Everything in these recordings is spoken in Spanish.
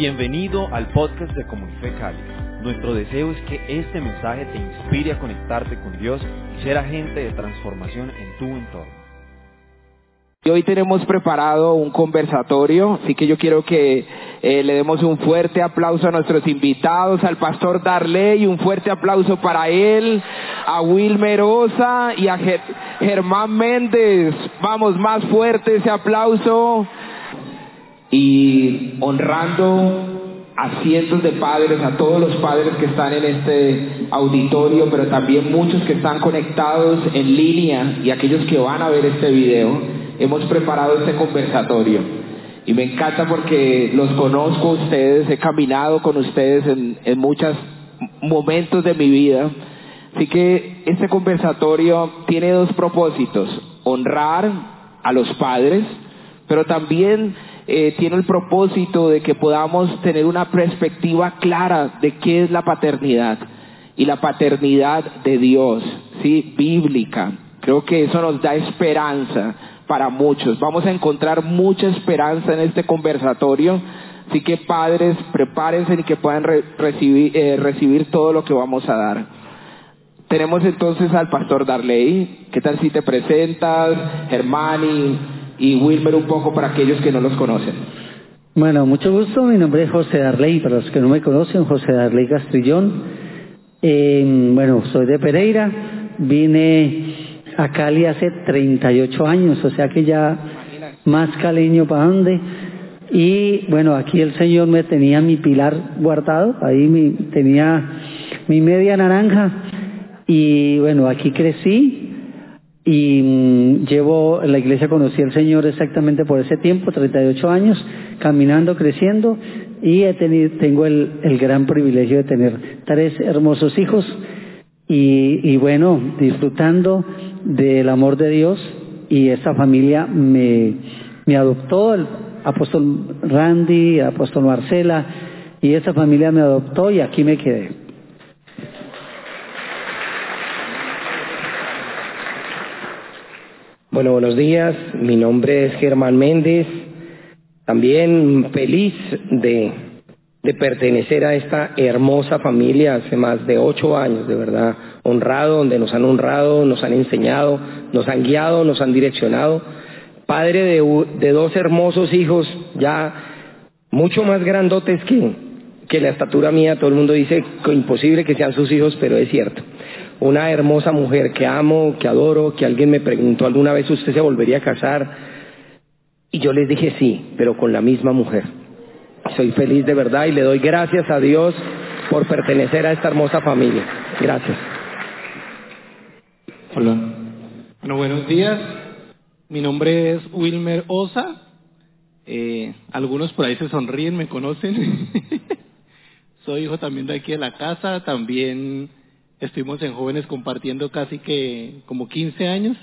Bienvenido al podcast de Comunife Cali. Nuestro deseo es que este mensaje te inspire a conectarte con Dios y ser agente de transformación en tu entorno. Y hoy tenemos preparado un conversatorio, así que yo quiero que eh, le demos un fuerte aplauso a nuestros invitados, al pastor Darley, un fuerte aplauso para él, a Wilmer Osa y a Ger- Germán Méndez. Vamos, más fuerte ese aplauso. Y honrando a cientos de padres, a todos los padres que están en este auditorio, pero también muchos que están conectados en línea y aquellos que van a ver este video hemos preparado este conversatorio. Y me encanta porque los conozco a ustedes, he caminado con ustedes en, en muchos momentos de mi vida. Así que este conversatorio tiene dos propósitos, honrar a los padres, pero también eh, tiene el propósito de que podamos tener una perspectiva clara de qué es la paternidad y la paternidad de Dios, sí, bíblica. Creo que eso nos da esperanza para muchos. Vamos a encontrar mucha esperanza en este conversatorio. Así que padres, prepárense y que puedan re- recibir, eh, recibir todo lo que vamos a dar. Tenemos entonces al pastor Darley. ¿Qué tal si te presentas, Germán y, Wilmer un poco para aquellos que no los conocen? Bueno, mucho gusto. Mi nombre es José Darley. Para los que no me conocen, José Darley Castrillón. Eh, bueno, soy de Pereira. Vine a Cali hace 38 años, o sea que ya más caleño para dónde. Y bueno, aquí el Señor me tenía mi pilar guardado, ahí mi, tenía mi media naranja. Y bueno, aquí crecí y mm, llevo en la iglesia conocí al Señor exactamente por ese tiempo, 38 años, caminando, creciendo y he tenido, tengo el, gran privilegio de tener tres hermosos hijos y, bueno, disfrutando del amor de Dios y esta familia me, adoptó, el apóstol Randy, apóstol Marcela y esta familia me adoptó y aquí me quedé. Bueno, buenos días. Mi nombre es Germán Méndez. También feliz de, pertenecer a esta hermosa familia hace más de ocho años, de verdad. Honrado, donde nos han honrado, nos han enseñado, nos han guiado, nos han direccionado. Padre de dos hermosos hijos, ya mucho más grandotes que, que la estatura mía. Todo el mundo dice que imposible que sean sus hijos, pero es cierto una hermosa mujer que amo, que adoro, que alguien me preguntó alguna vez, ¿usted se volvería a casar? Y yo les dije sí, pero con la misma mujer. Soy feliz de verdad y le doy gracias a Dios por pertenecer a esta hermosa familia. Gracias. Hola. Bueno, buenos días. Mi nombre es Wilmer Osa. Eh, algunos por ahí se sonríen, me conocen. Soy hijo también de aquí de la casa. También estuvimos en jóvenes compartiendo casi que como 15 años.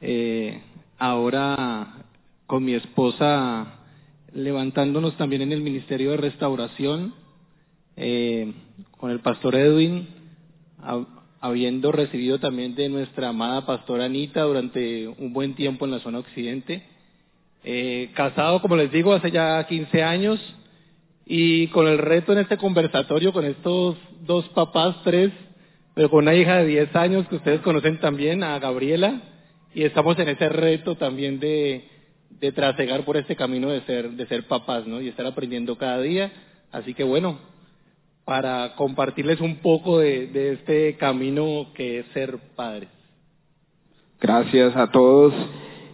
Eh, ahora con mi esposa levantándonos también en el Ministerio de Restauración, eh, con el pastor Edwin, hab- habiendo recibido también de nuestra amada pastora Anita durante un buen tiempo en la zona occidente. Eh, casado, como les digo, hace ya 15 años y con el reto en este conversatorio con estos dos papás, tres, pero con una hija de 10 años que ustedes conocen también, a Gabriela, y estamos en ese reto también de, de trasegar por este camino de ser, de ser papás, ¿no? Y estar aprendiendo cada día. Así que bueno, para compartirles un poco de, de este camino que es ser padres. Gracias a todos.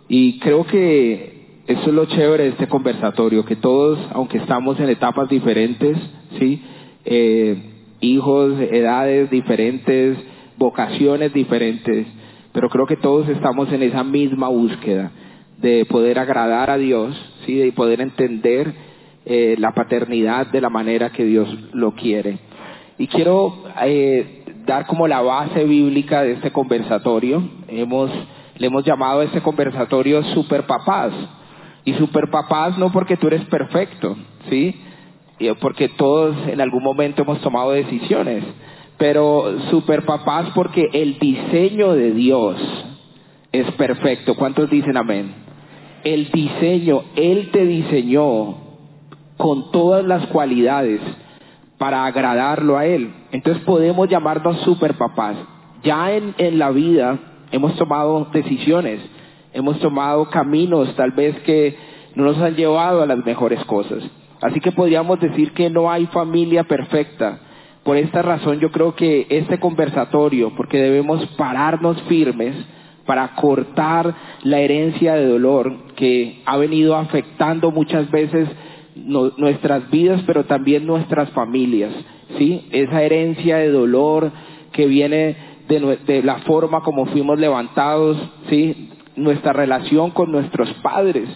Y creo que eso es lo chévere de este conversatorio, que todos, aunque estamos en etapas diferentes, ¿sí? Eh, hijos, edades diferentes, vocaciones diferentes, pero creo que todos estamos en esa misma búsqueda de poder agradar a Dios, ¿sí? de poder entender eh, la paternidad de la manera que Dios lo quiere. Y quiero eh, dar como la base bíblica de este conversatorio. Hemos, le hemos llamado a este conversatorio Super Papás. Y Super Papás no porque tú eres perfecto, ¿sí? Y Porque todos en algún momento hemos tomado decisiones. Pero Super Papás porque el diseño de Dios es perfecto. ¿Cuántos dicen amén? El diseño, Él te diseñó con todas las cualidades para agradarlo a Él. Entonces podemos llamarnos super papás. Ya en la vida hemos tomado decisiones, hemos tomado caminos tal vez que no nos han llevado a las mejores cosas. Así que podríamos decir que no hay familia perfecta. Por esta razón yo creo que este conversatorio, porque debemos pararnos firmes para cortar la herencia de dolor que ha venido afectando muchas veces nuestras vidas, pero también nuestras familias, ¿sí? Esa herencia de dolor que viene de, de la forma como fuimos levantados, ¿sí? Nuestra relación con nuestros padres.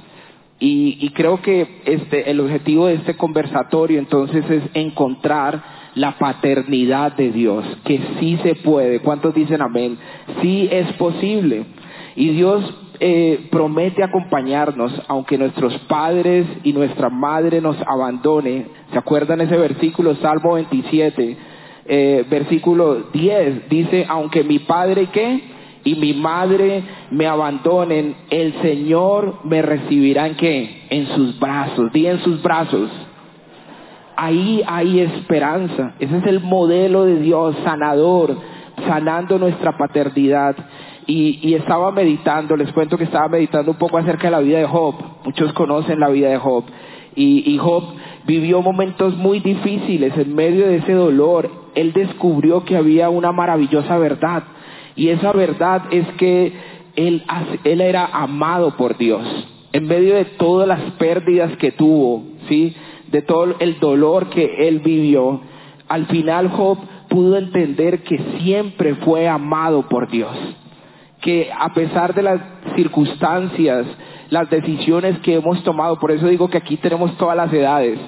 Y, creo que este, el objetivo de este conversatorio entonces es encontrar la paternidad de Dios, que sí se puede. ¿Cuántos dicen amén? Sí es posible. Y Dios eh, promete acompañarnos, aunque nuestros padres y nuestra madre nos abandone. ¿Se acuerdan ese versículo, Salmo 27, eh, versículo 10? Dice, aunque mi padre qué? Y mi madre me abandonen, el Señor me recibirá en qué? En sus brazos, di en sus brazos. Ahí hay esperanza. Ese es el modelo de Dios sanador, sanando nuestra paternidad. Y, estaba meditando, les cuento que estaba meditando un poco acerca de la vida de Job. Muchos conocen la vida de Job. Y, y Job vivió momentos muy difíciles en medio de ese dolor. Él descubrió que había una maravillosa verdad y esa verdad es que él, era amado por Dios. En medio de todas las pérdidas que tuvo, ¿sí? De todo el dolor que él vivió, al final Job pudo entender que siempre fue amado por Dios. Que a pesar de las circunstancias, las decisiones que hemos tomado, por eso digo que aquí tenemos todas las edades,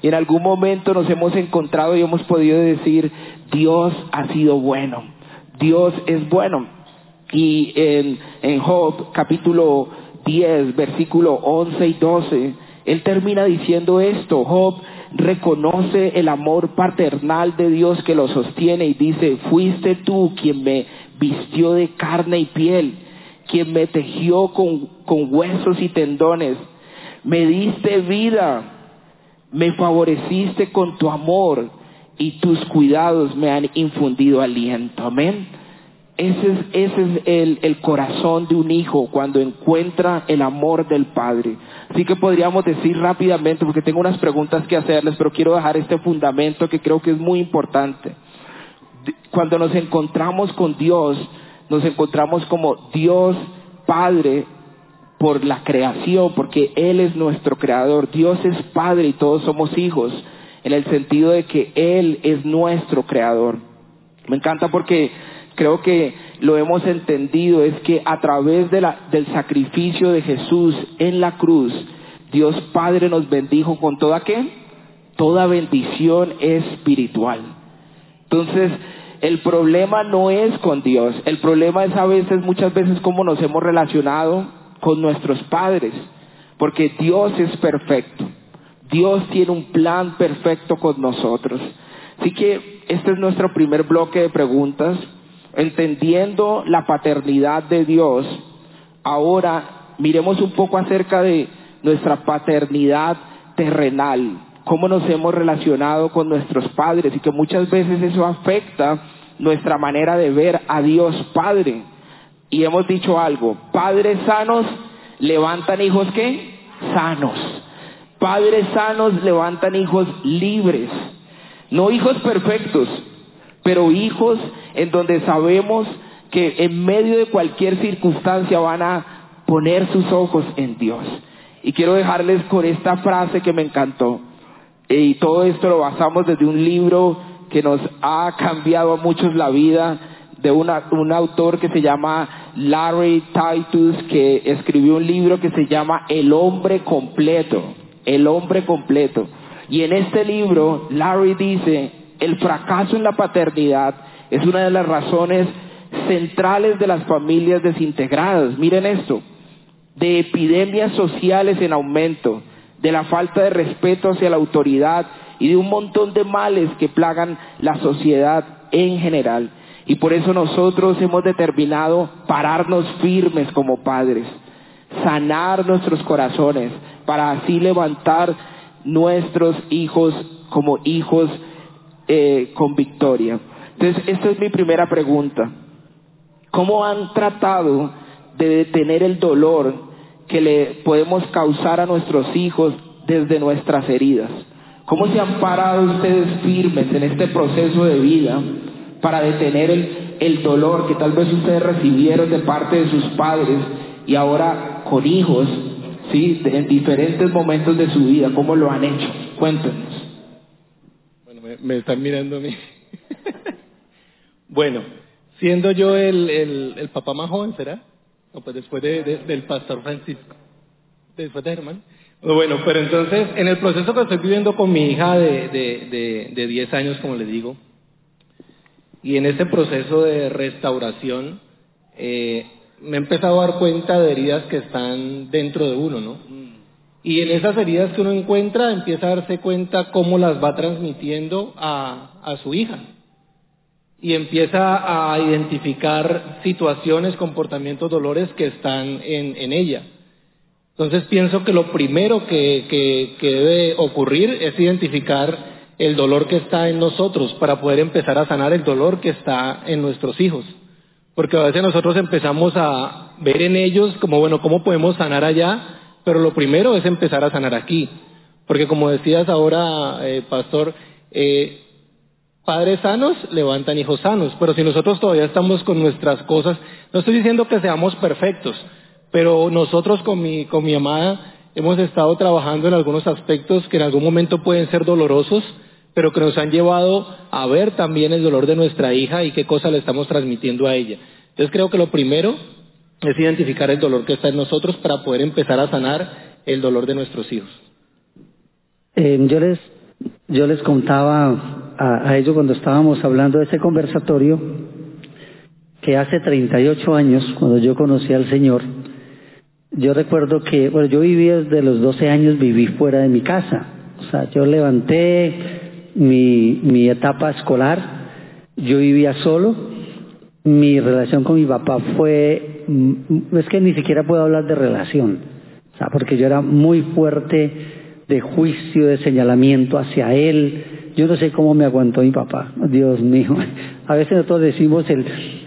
y en algún momento nos hemos encontrado y hemos podido decir, Dios ha sido bueno Dios es bueno. Y en, en Job capítulo 10, versículo 11 y 12, él termina diciendo esto. Job reconoce el amor paternal de Dios que lo sostiene y dice, fuiste tú quien me vistió de carne y piel, quien me tejió con, con huesos y tendones, me diste vida, me favoreciste con tu amor, y tus cuidados me han infundido aliento. Amén. Ese es, ese es el, el, corazón de un hijo cuando encuentra el amor del Padre. Así que podríamos decir rápidamente, porque tengo unas preguntas que hacerles, pero quiero dejar este fundamento que creo que es muy importante. Cuando nos encontramos con Dios, nos encontramos como Dios Padre por la creación, porque Él es nuestro creador. Dios es Padre y todos somos hijos en el sentido de que Él es nuestro creador. Me encanta porque creo que lo hemos entendido, es que a través de la, del sacrificio de Jesús en la cruz, Dios Padre nos bendijo con toda qué? Toda bendición espiritual. Entonces, el problema no es con Dios, el problema es a veces, muchas veces, cómo nos hemos relacionado con nuestros padres, porque Dios es perfecto. Dios tiene un plan perfecto con nosotros. Así que este es nuestro primer bloque de preguntas. Entendiendo la paternidad de Dios, ahora miremos un poco acerca de nuestra paternidad terrenal, cómo nos hemos relacionado con nuestros padres y que muchas veces eso afecta nuestra manera de ver a Dios Padre. Y hemos dicho algo, padres sanos levantan hijos que sanos. Padres sanos levantan hijos libres, no hijos perfectos, pero hijos en donde sabemos que en medio de cualquier circunstancia van a poner sus ojos en Dios. Y quiero dejarles con esta frase que me encantó. Y todo esto lo basamos desde un libro que nos ha cambiado a muchos la vida, de un autor que se llama Larry Titus, que escribió un libro que se llama El hombre completo el hombre completo. Y en este libro, Larry dice, el fracaso en la paternidad es una de las razones centrales de las familias desintegradas. Miren esto, de epidemias sociales en aumento, de la falta de respeto hacia la autoridad y de un montón de males que plagan la sociedad en general. Y por eso nosotros hemos determinado pararnos firmes como padres, sanar nuestros corazones, para así levantar nuestros hijos como hijos eh, con victoria. Entonces, esta es mi primera pregunta. ¿Cómo han tratado de detener el dolor que le podemos causar a nuestros hijos desde nuestras heridas? ¿Cómo se han parado ustedes firmes en este proceso de vida para detener el, el dolor que tal vez ustedes recibieron de parte de sus padres y ahora con hijos, ¿sí? en diferentes momentos de su vida? ¿Cómo lo han hecho? Cuéntenos. Bueno, me, están mirando a mí. bueno, siendo yo el, el, el, papá más joven, ¿será? O pues después de, de, del pastor Francisco. Después de Germán. Bueno, pero entonces, en el proceso que estoy viviendo con mi hija de, de, de, de 10 años, como le digo, y en ese proceso de restauración, eh, me he empezado a dar cuenta de heridas que están dentro de uno, ¿no? Y en esas heridas que uno encuentra, empieza a darse cuenta cómo las va transmitiendo a, a su hija. Y empieza a identificar situaciones, comportamientos, dolores que están en, en ella. Entonces pienso que lo primero que, que, que debe ocurrir es identificar el dolor que está en nosotros para poder empezar a sanar el dolor que está en nuestros hijos. Porque a veces nosotros empezamos a ver en ellos como, bueno, ¿cómo podemos sanar allá? Pero lo primero es empezar a sanar aquí. Porque como decías ahora, eh, pastor, eh, padres sanos levantan hijos sanos. Pero si nosotros todavía estamos con nuestras cosas, no estoy diciendo que seamos perfectos, pero nosotros con mi, con mi amada hemos estado trabajando en algunos aspectos que en algún momento pueden ser dolorosos, pero que nos han llevado a ver también el dolor de nuestra hija y qué cosa le estamos transmitiendo a ella. Entonces creo que lo primero es identificar el dolor que está en nosotros para poder empezar a sanar el dolor de nuestros hijos. Eh, yo les yo les contaba a, a ellos cuando estábamos hablando de ese conversatorio que hace 38 años, cuando yo conocí al Señor, yo recuerdo que, bueno, yo viví desde los 12 años, viví fuera de mi casa. O sea, yo levanté mi, mi etapa escolar, yo vivía solo, mi relación con mi papá fue, es que ni siquiera puedo hablar de relación, o porque yo era muy fuerte de juicio, de señalamiento hacia él. Yo no sé cómo me aguantó mi papá, Dios mío. A veces nosotros decimos, el,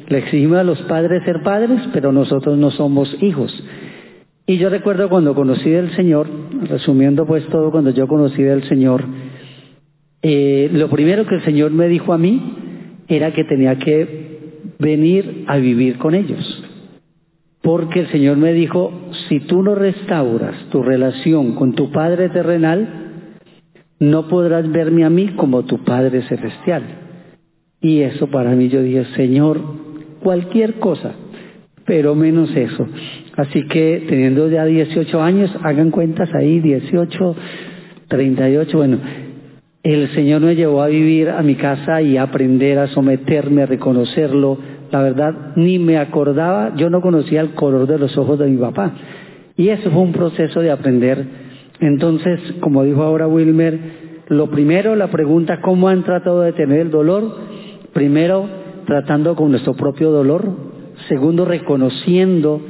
le exigimos a los padres ser padres, pero nosotros no somos hijos. Y yo recuerdo cuando conocí del Señor, resumiendo pues todo, cuando yo conocí del Señor, eh, lo primero que el Señor me dijo a mí era que tenía que venir a vivir con ellos. Porque el Señor me dijo, si tú no restauras tu relación con tu Padre terrenal, no podrás verme a mí como tu Padre celestial. Y eso para mí yo dije, Señor, cualquier cosa, pero menos eso. Así que teniendo ya 18 años, hagan cuentas ahí, 18, 38, bueno, el Señor me llevó a vivir a mi casa y a aprender a someterme, a reconocerlo. La verdad, ni me acordaba, yo no conocía el color de los ojos de mi papá. Y eso fue un proceso de aprender. Entonces, como dijo ahora Wilmer, lo primero, la pregunta, ¿cómo han tratado de tener el dolor? Primero, tratando con nuestro propio dolor. Segundo, reconociendo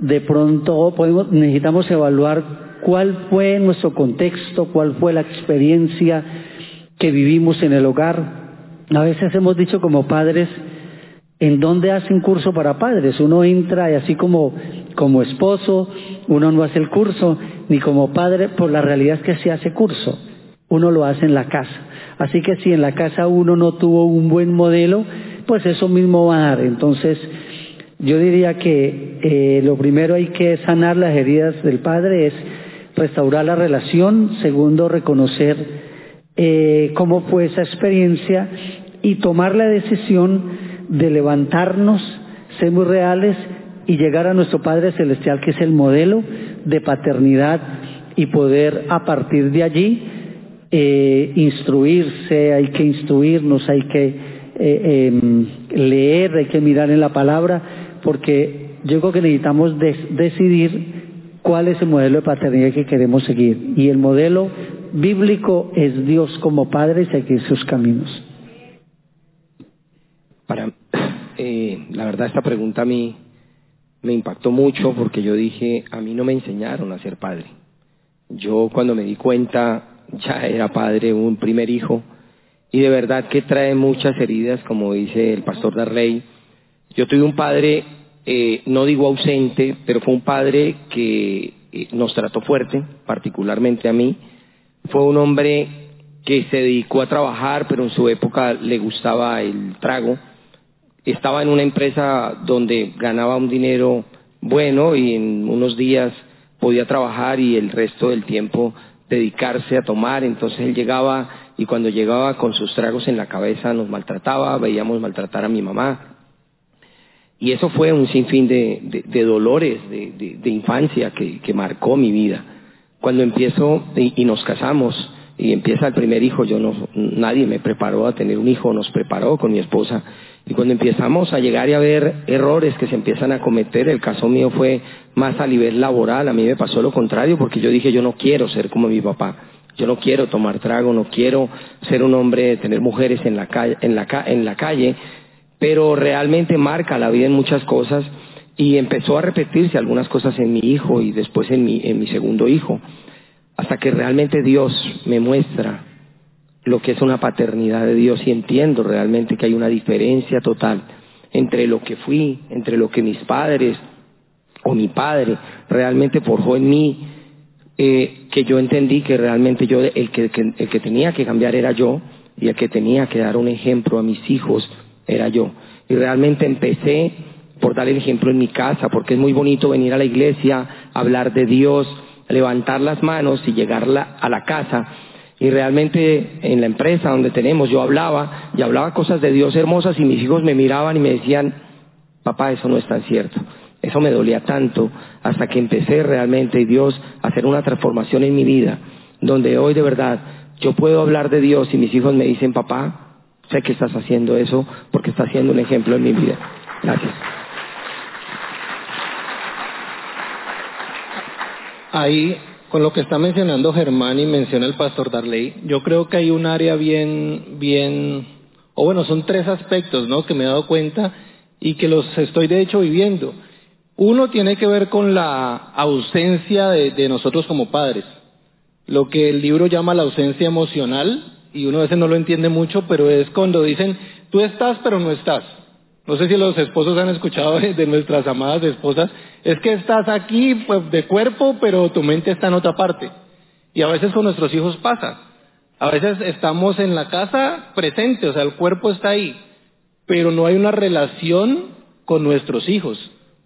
de pronto podemos, necesitamos evaluar cuál fue nuestro contexto, cuál fue la experiencia que vivimos en el hogar. A veces hemos dicho como padres, ¿en dónde hacen curso para padres? Uno entra y así como, como esposo, uno no hace el curso, ni como padre, por la realidad es que se hace curso. Uno lo hace en la casa. Así que si en la casa uno no tuvo un buen modelo, pues eso mismo va a dar. Entonces, yo diría que eh, lo primero hay que sanar las heridas del padre, es restaurar la relación, segundo reconocer eh, cómo fue esa experiencia y tomar la decisión de levantarnos, ser muy reales y llegar a nuestro Padre Celestial, que es el modelo de paternidad y poder a partir de allí eh, instruirse, hay que instruirnos, hay que eh, eh, leer, hay que mirar en la palabra, porque yo creo que necesitamos decidir cuál es el modelo de paternidad que queremos seguir. Y el modelo bíblico es Dios como Padre y seguir sus caminos. Para, eh, la verdad esta pregunta a mí me impactó mucho porque yo dije, a mí no me enseñaron a ser padre. Yo cuando me di cuenta ya era padre, un primer hijo, y de verdad que trae muchas heridas, como dice el pastor Darley. Yo tuve un padre, eh, no digo ausente, pero fue un padre que eh, nos trató fuerte, particularmente a mí. Fue un hombre que se dedicó a trabajar, pero en su época le gustaba el trago. Estaba en una empresa donde ganaba un dinero bueno y en unos días podía trabajar y el resto del tiempo dedicarse a tomar. Entonces él llegaba y cuando llegaba con sus tragos en la cabeza nos maltrataba, veíamos maltratar a mi mamá. Y eso fue un sinfín de, dolores de, infancia que, marcó mi vida. Cuando empiezo y, y, nos casamos y empieza el primer hijo, yo no, nadie me preparó a tener un hijo, nos preparó con mi esposa. Y cuando empezamos a llegar y a ver errores que se empiezan a cometer, el caso mío fue más a nivel laboral, a mí me pasó lo contrario porque yo dije yo no quiero ser como mi papá. Yo no quiero tomar trago, no quiero ser un hombre, tener mujeres en la calle, en la, en la calle pero realmente marca la vida en muchas cosas y empezó a repetirse algunas cosas en mi hijo y después en mi, en mi segundo hijo, hasta que realmente Dios me muestra lo que es una paternidad de Dios y entiendo realmente que hay una diferencia total entre lo que fui, entre lo que mis padres o mi padre realmente forjó en mí, eh, que yo entendí que realmente yo el que, el que tenía que cambiar era yo y el que tenía que dar un ejemplo a mis hijos era yo. Y realmente empecé por dar el ejemplo en mi casa, porque es muy bonito venir a la iglesia, hablar de Dios, levantar las manos y llegar a la casa. Y realmente en la empresa donde tenemos yo hablaba y hablaba cosas de Dios hermosas y mis hijos me miraban y me decían, papá, eso no es tan cierto. Eso me dolía tanto hasta que empecé realmente, Dios, a hacer una transformación en mi vida, donde hoy de verdad yo puedo hablar de Dios y mis hijos me dicen, papá, Sé que estás haciendo eso porque estás haciendo un ejemplo en mi vida. Gracias. Ahí, con lo que está mencionando Germán y menciona el pastor Darley, yo creo que hay un área bien, bien, o bueno, son tres aspectos, ¿no? Que me he dado cuenta y que los estoy de hecho viviendo. Uno tiene que ver con la ausencia de nosotros como padres, lo que el libro llama la ausencia emocional, y uno a veces no lo entiende mucho, pero es cuando dicen, tú estás pero no estás. No sé si los esposos han escuchado de nuestras amadas esposas, es que estás aquí pues, de cuerpo, pero tu mente está en otra parte. Y a veces con nuestros hijos pasa. A veces estamos en la casa presente, o sea, el cuerpo está ahí, pero no hay una relación con nuestros hijos,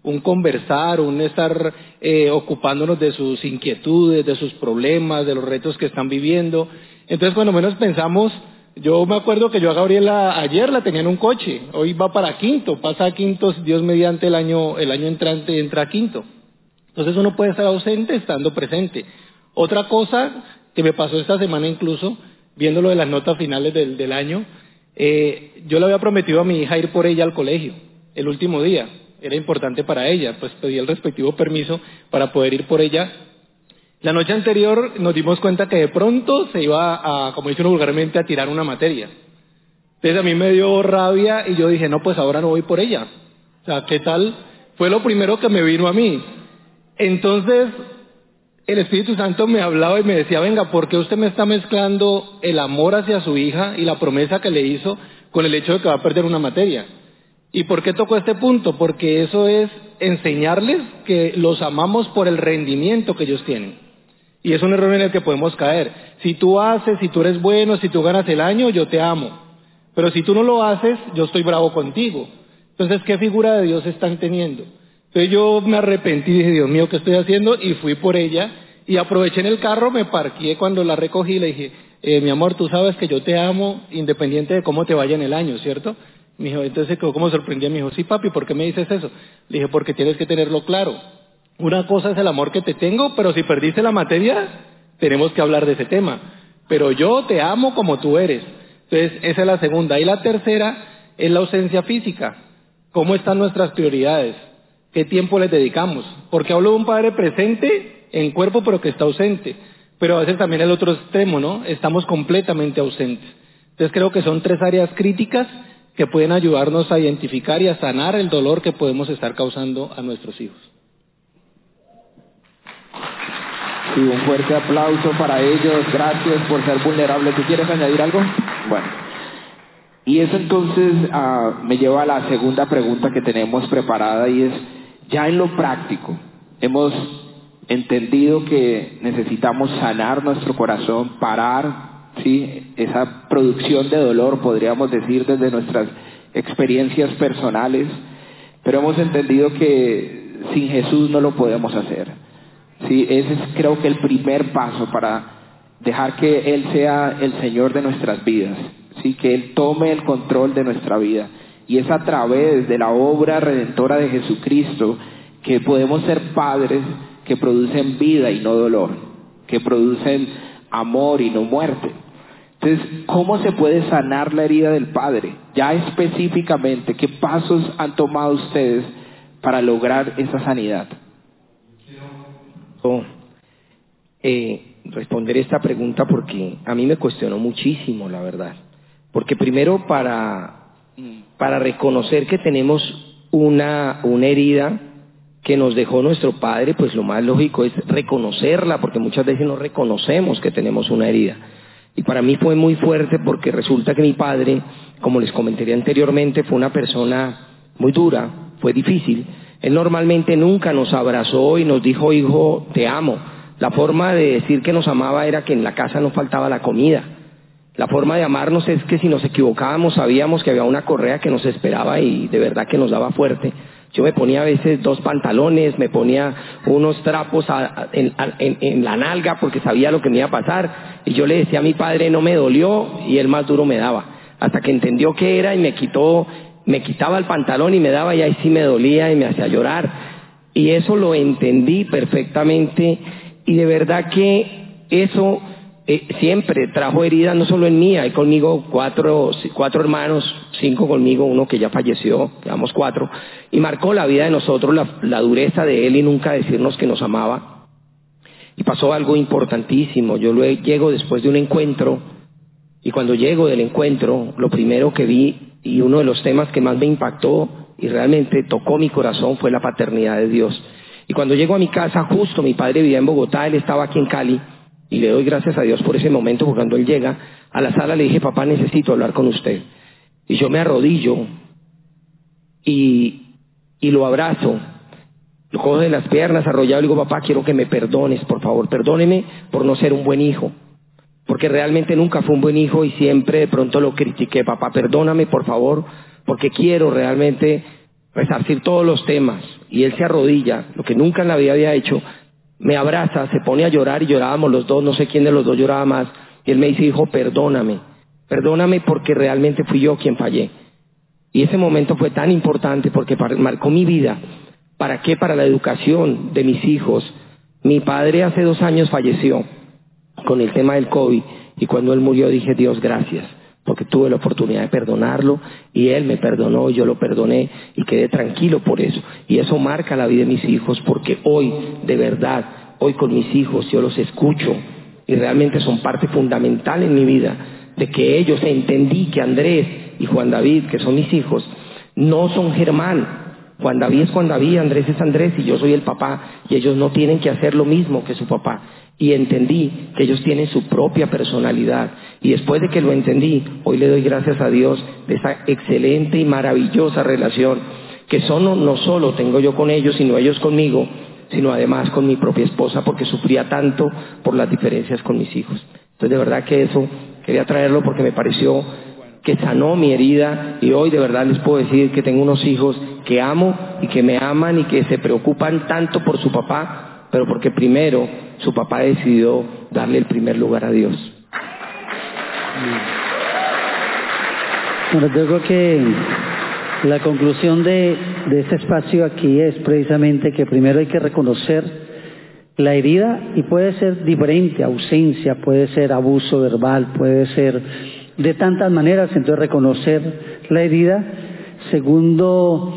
un conversar, un estar eh, ocupándonos de sus inquietudes, de sus problemas, de los retos que están viviendo. Entonces, cuando menos pensamos, yo me acuerdo que yo a Gabriela ayer la tenía en un coche, hoy va para quinto, pasa a quinto, Dios mediante el año, el año entrante entra a quinto. Entonces uno puede estar ausente estando presente. Otra cosa que me pasó esta semana incluso, viendo lo de las notas finales del, año, eh, yo le había prometido a mi hija ir por ella al colegio el último día. Era importante para ella, pues pedí el respectivo permiso para poder ir por ella la noche anterior nos dimos cuenta que de pronto se iba a, como dice uno vulgarmente, a tirar una materia. Entonces a mí me dio rabia y yo dije, no, pues ahora no voy por ella. O sea, ¿qué tal? Fue lo primero que me vino a mí. Entonces, el Espíritu Santo me hablaba y me decía, venga, ¿por qué usted me está mezclando el amor hacia su hija y la promesa que le hizo con el hecho de que va a perder una materia? ¿Y por qué tocó este punto? Porque eso es enseñarles que los amamos por el rendimiento que ellos tienen. Y es un error en el que podemos caer. Si tú haces, si tú eres bueno, si tú ganas el año, yo te amo. Pero si tú no lo haces, yo estoy bravo contigo. Entonces, ¿qué figura de Dios están teniendo? Entonces yo me arrepentí y dije, Dios mío, ¿qué estoy haciendo? Y fui por ella y aproveché en el carro, me parqué cuando la recogí y le dije, eh, mi amor, tú sabes que yo te amo independiente de cómo te vaya en el año, ¿cierto? Me dijo, entonces ¿cómo sorprendí a mi hijo, sí papi, ¿por qué me dices eso? Le dije, porque tienes que tenerlo claro. Una cosa es el amor que te tengo, pero si perdiste la materia, tenemos que hablar de ese tema. Pero yo te amo como tú eres. Entonces, esa es la segunda. Y la tercera es la ausencia física. ¿Cómo están nuestras prioridades? ¿Qué tiempo les dedicamos? Porque hablo de un padre presente en cuerpo, pero que está ausente. Pero a veces también el otro extremo, ¿no? Estamos completamente ausentes. Entonces creo que son tres áreas críticas que pueden ayudarnos a identificar y a sanar el dolor que podemos estar causando a nuestros hijos. Sí, un fuerte aplauso para ellos. Gracias por ser vulnerables. ¿Tú quieres añadir algo? Bueno. Y eso entonces ah, me lleva a la segunda pregunta que tenemos preparada y es, ya en lo práctico, hemos entendido que necesitamos sanar nuestro corazón, parar ¿sí? esa producción de dolor, podríamos decir, desde nuestras experiencias personales, pero hemos entendido que sin Jesús no lo podemos hacer. ¿Sí? Ese es creo que el primer paso para dejar que Él sea el Señor de nuestras vidas, ¿sí? que Él tome el control de nuestra vida. Y es a través de la obra redentora de Jesucristo que podemos ser padres que producen vida y no dolor, que producen amor y no muerte. Entonces, ¿cómo se puede sanar la herida del Padre? Ya específicamente, ¿qué pasos han tomado ustedes para lograr esa sanidad? Eh, responder esta pregunta porque a mí me cuestionó muchísimo, la verdad. Porque primero para, para reconocer que tenemos una, una herida que nos dejó nuestro Padre, pues lo más lógico es reconocerla, porque muchas veces no reconocemos que tenemos una herida. Y para mí fue muy fuerte porque resulta que mi padre, como les comenté anteriormente, fue una persona muy dura, fue difícil. Él normalmente nunca nos abrazó y nos dijo, hijo, te amo. La forma de decir que nos amaba era que en la casa no faltaba la comida. La forma de amarnos es que si nos equivocábamos sabíamos que había una correa que nos esperaba y de verdad que nos daba fuerte. Yo me ponía a veces dos pantalones, me ponía unos trapos en, en, la nalga porque sabía lo que me iba a pasar. Y yo le decía a mi padre, no me dolió y él más duro me daba. Hasta que entendió qué era y me quitó, me quitaba el pantalón y me daba y ahí sí me dolía y me hacía llorar. Y eso lo entendí perfectamente y de verdad que eso eh, siempre trajo heridas, no solo en mí, hay conmigo cuatro, cuatro hermanos, cinco conmigo, uno que ya falleció, quedamos cuatro, y marcó la vida de nosotros la, la dureza de él y nunca decirnos que nos amaba. Y pasó algo importantísimo, yo luego llego después de un encuentro, y cuando llego del encuentro, lo primero que vi, y uno de los temas que más me impactó y realmente tocó mi corazón fue la paternidad de Dios. Y cuando llego a mi casa, justo mi padre vivía en Bogotá, él estaba aquí en Cali, y le doy gracias a Dios por ese momento, porque cuando él llega a la sala le dije, papá, necesito hablar con usted. Y yo me arrodillo y, y lo abrazo, lo cojo de las piernas arrollado y digo, papá, quiero que me perdones, por favor, perdóneme por no ser un buen hijo. Porque realmente nunca fue un buen hijo y siempre de pronto lo critiqué, papá, perdóname, por favor, porque quiero realmente resarcir todos los temas. Y él se arrodilla, lo que nunca en la vida había hecho, me abraza, se pone a llorar y llorábamos los dos, no sé quién de los dos lloraba más. Y él me dice, hijo, perdóname, perdóname porque realmente fui yo quien fallé. Y ese momento fue tan importante porque marcó mi vida. ¿Para qué? Para la educación de mis hijos. Mi padre hace dos años falleció con el tema del COVID y cuando él murió dije, Dios, gracias porque tuve la oportunidad de perdonarlo y él me perdonó y yo lo perdoné y quedé tranquilo por eso. Y eso marca la vida de mis hijos porque hoy, de verdad, hoy con mis hijos yo los escucho y realmente son parte fundamental en mi vida de que ellos entendí que Andrés y Juan David, que son mis hijos, no son Germán. Juan David es Juan David, Andrés es Andrés y yo soy el papá y ellos no tienen que hacer lo mismo que su papá y entendí que ellos tienen su propia personalidad. Y después de que lo entendí, hoy le doy gracias a Dios de esa excelente y maravillosa relación que solo, no solo tengo yo con ellos, sino ellos conmigo, sino además con mi propia esposa, porque sufría tanto por las diferencias con mis hijos. Entonces, de verdad que eso quería traerlo porque me pareció que sanó mi herida y hoy de verdad les puedo decir que tengo unos hijos que amo y que me aman y que se preocupan tanto por su papá, pero porque primero su papá decidió darle el primer lugar a Dios. Bueno, yo creo que la conclusión de, de este espacio aquí es precisamente que primero hay que reconocer la herida y puede ser diferente, ausencia, puede ser abuso verbal, puede ser de tantas maneras, entonces reconocer la herida. Segundo,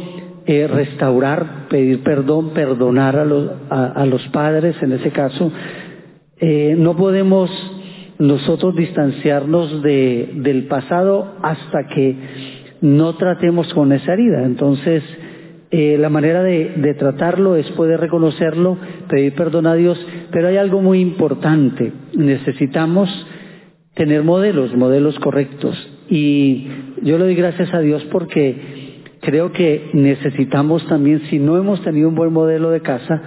eh, restaurar, pedir perdón, perdonar a los, a, los padres en ese caso. Eh, no podemos nosotros distanciarnos de, del pasado hasta que no tratemos con esa herida. Entonces, eh, la manera de, de, tratarlo es poder reconocerlo, pedir perdón a Dios, pero hay algo muy importante. Necesitamos tener modelos, modelos correctos. Y yo le doy gracias a Dios porque creo que necesitamos también, si no hemos tenido un buen modelo de casa,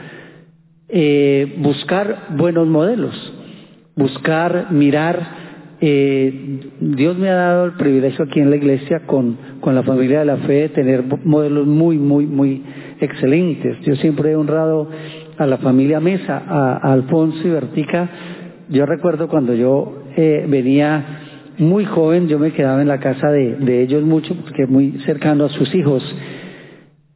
eh, buscar buenos modelos, buscar, mirar. Eh, Dios me ha dado el privilegio aquí en la iglesia con, con la familia de la fe de tener modelos muy, muy, muy excelentes. Yo siempre he honrado a la familia Mesa, a, a Alfonso y Vertica. Yo recuerdo cuando yo venía muy joven, yo me quedaba en la casa de, ellos mucho, porque muy cercano a sus hijos.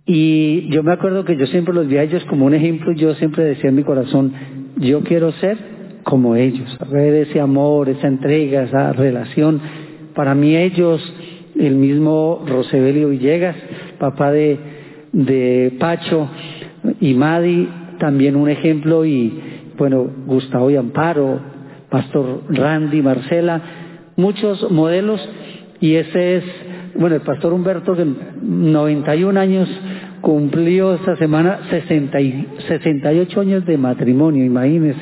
Y yo me acuerdo que yo siempre los vi a ellos como un ejemplo, yo siempre decía en mi corazón, yo quiero ser como ellos, ver ese amor, esa entrega, esa relación. Para mí ellos, el mismo Rosebelio Villegas, papá de, de Pacho y Madi, también un ejemplo, y bueno, Gustavo y Amparo, Pastor Randy, Marcela, muchos modelos, y ese es, bueno, el Pastor Humberto, que 91 años cumplió esta semana 60 y 68 años de matrimonio, imagínense.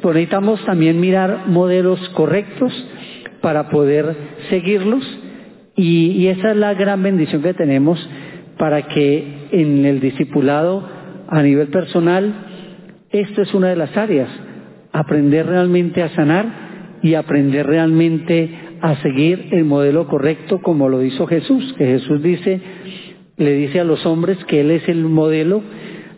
Pues necesitamos también mirar modelos correctos para poder seguirlos y, y, esa es la gran bendición que tenemos para que en el discipulado a nivel personal, esto es una de las áreas, aprender realmente a sanar y aprender realmente a seguir el modelo correcto como lo hizo Jesús, que Jesús dice, le dice a los hombres que Él es el modelo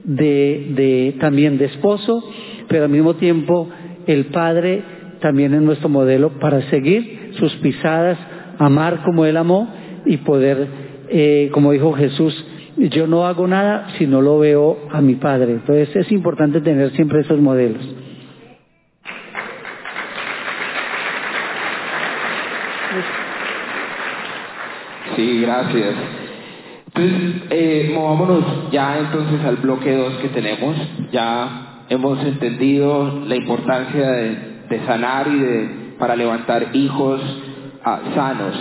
de, de también de esposo, pero al mismo tiempo el Padre también es nuestro modelo para seguir sus pisadas, amar como Él amó y poder, eh, como dijo Jesús, yo no hago nada si no lo veo a mi Padre. Entonces es importante tener siempre esos modelos. Sí, gracias. Entonces, eh, movámonos ya entonces al bloque 2 que tenemos. Ya hemos entendido la importancia de, sanar y de para levantar hijos ah, sanos.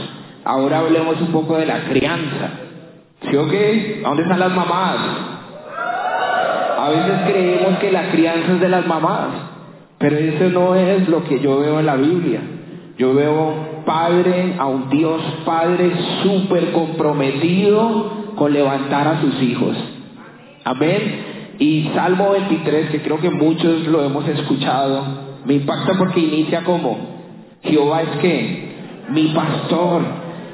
Ahora hablemos un poco de la crianza. ¿Sí o qué? ¿A dónde están las mamás? A veces creemos que la crianza es de las mamás, pero eso no es lo que yo veo en la Biblia. Yo veo padre, a un Dios padre súper comprometido con levantar a sus hijos. Amén. Y Salmo 23, que creo que muchos lo hemos escuchado, me impacta porque inicia como, Jehová es que, mi pastor.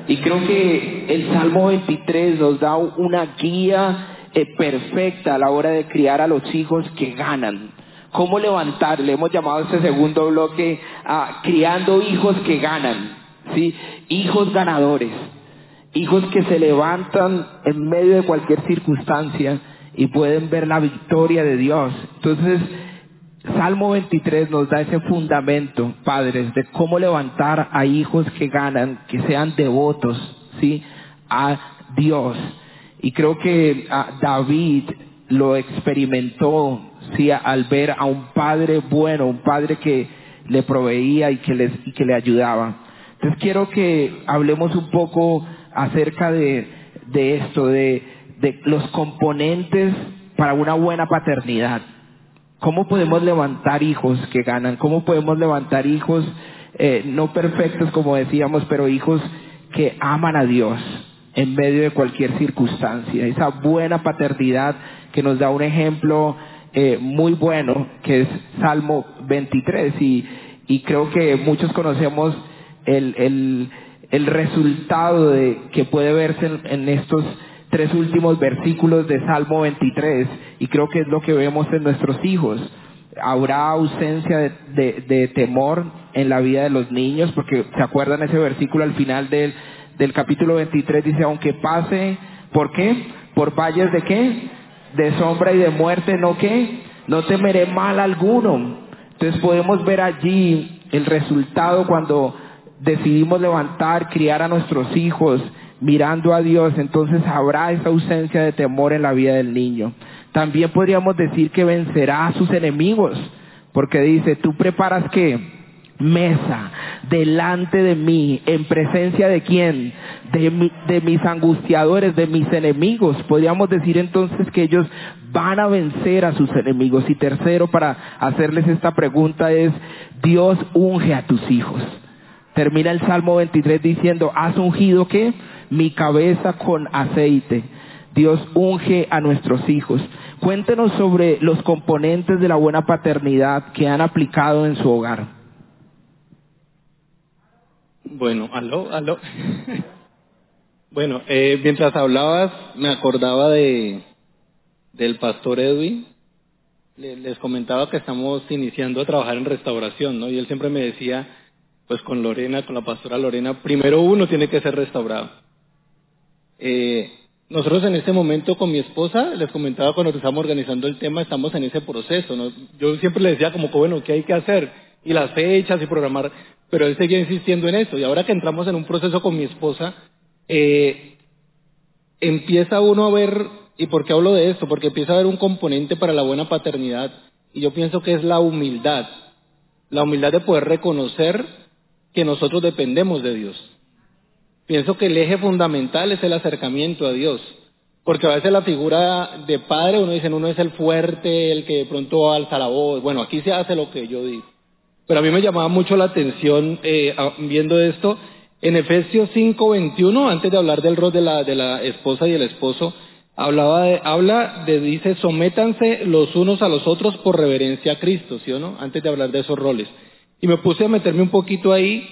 Y creo que el Salmo 23 nos da una guía eh, perfecta a la hora de criar a los hijos que ganan. ¿Cómo levantar? Le hemos llamado este segundo bloque a criando hijos que ganan. ¿sí? Hijos ganadores, hijos que se levantan en medio de cualquier circunstancia y pueden ver la victoria de Dios. Entonces, Salmo 23 nos da ese fundamento, padres, de cómo levantar a hijos que ganan, que sean devotos, ¿sí? A Dios. Y creo que David lo experimentó, Al ver a un padre bueno, un padre que le proveía y que, les, y que le ayudaba. Entonces quiero que hablemos un poco acerca de, de esto, de, de los componentes para una buena paternidad. ¿Cómo podemos levantar hijos que ganan? ¿Cómo podemos levantar hijos eh, no perfectos, como decíamos, pero hijos que aman a Dios en medio de cualquier circunstancia? Esa buena paternidad que nos da un ejemplo eh, muy bueno, que es Salmo 23. Y, y creo que muchos conocemos el, el, el resultado de, que puede verse en, estos tres últimos versículos de Salmo 23 y creo que es lo que vemos en nuestros hijos. Habrá ausencia de, de, de, temor en la vida de los niños, porque se acuerdan ese versículo al final del, del capítulo 23, dice, aunque pase, ¿por qué? Por valles de qué? De sombra y de muerte, ¿no qué? No temeré mal alguno. Entonces podemos ver allí el resultado cuando decidimos levantar, criar a nuestros hijos, mirando a Dios, entonces habrá esa ausencia de temor en la vida del niño. También podríamos decir que vencerá a sus enemigos, porque dice, tú preparas qué? Mesa delante de mí, en presencia de quién? De, mi- de mis angustiadores, de mis enemigos. Podríamos decir entonces que ellos van a vencer a sus enemigos. Y tercero, para hacerles esta pregunta es, Dios unge a tus hijos. Termina el Salmo 23 diciendo, ¿has ungido qué? Mi cabeza con aceite. Dios unge a nuestros hijos. Cuéntenos sobre los componentes de la buena paternidad que han aplicado en su hogar. Bueno, aló, aló. bueno, eh, mientras hablabas, me acordaba de del pastor Edwin. Le- Les comentaba que estamos iniciando a trabajar en restauración, ¿no? Y él siempre me decía, pues con Lorena, con la pastora Lorena, primero uno tiene que ser restaurado. Eh, nosotros en este momento con mi esposa, les comentaba cuando estábamos organizando el tema, estamos en ese proceso. ¿no? Yo siempre le decía como que bueno, ¿qué hay que hacer? Y las fechas y programar, pero él seguía insistiendo en eso. Y ahora que entramos en un proceso con mi esposa, eh, empieza uno a ver, ¿y por qué hablo de esto? Porque empieza a ver un componente para la buena paternidad, y yo pienso que es la humildad. La humildad de poder reconocer que nosotros dependemos de Dios. Pienso que el eje fundamental es el acercamiento a Dios. Porque a veces la figura de padre, uno dice, uno es el fuerte, el que de pronto alza la voz. Bueno, aquí se hace lo que yo digo. Pero a mí me llamaba mucho la atención eh, viendo esto. En Efesios 5:21, antes de hablar del rol de la, de la esposa y el esposo, hablaba de, habla de, dice, sométanse los unos a los otros por reverencia a Cristo, ¿sí o no? Antes de hablar de esos roles. Y me puse a meterme un poquito ahí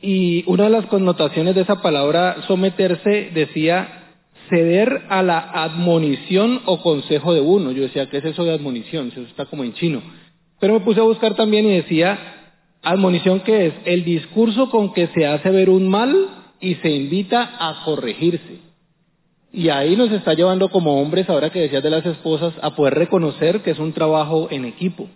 y una de las connotaciones de esa palabra someterse decía ceder a la admonición o consejo de uno. Yo decía, ¿qué es eso de admonición? Eso está como en chino. Pero me puse a buscar también y decía, admonición que es el discurso con que se hace ver un mal y se invita a corregirse. Y ahí nos está llevando como hombres, ahora que decías de las esposas, a poder reconocer que es un trabajo en equipo.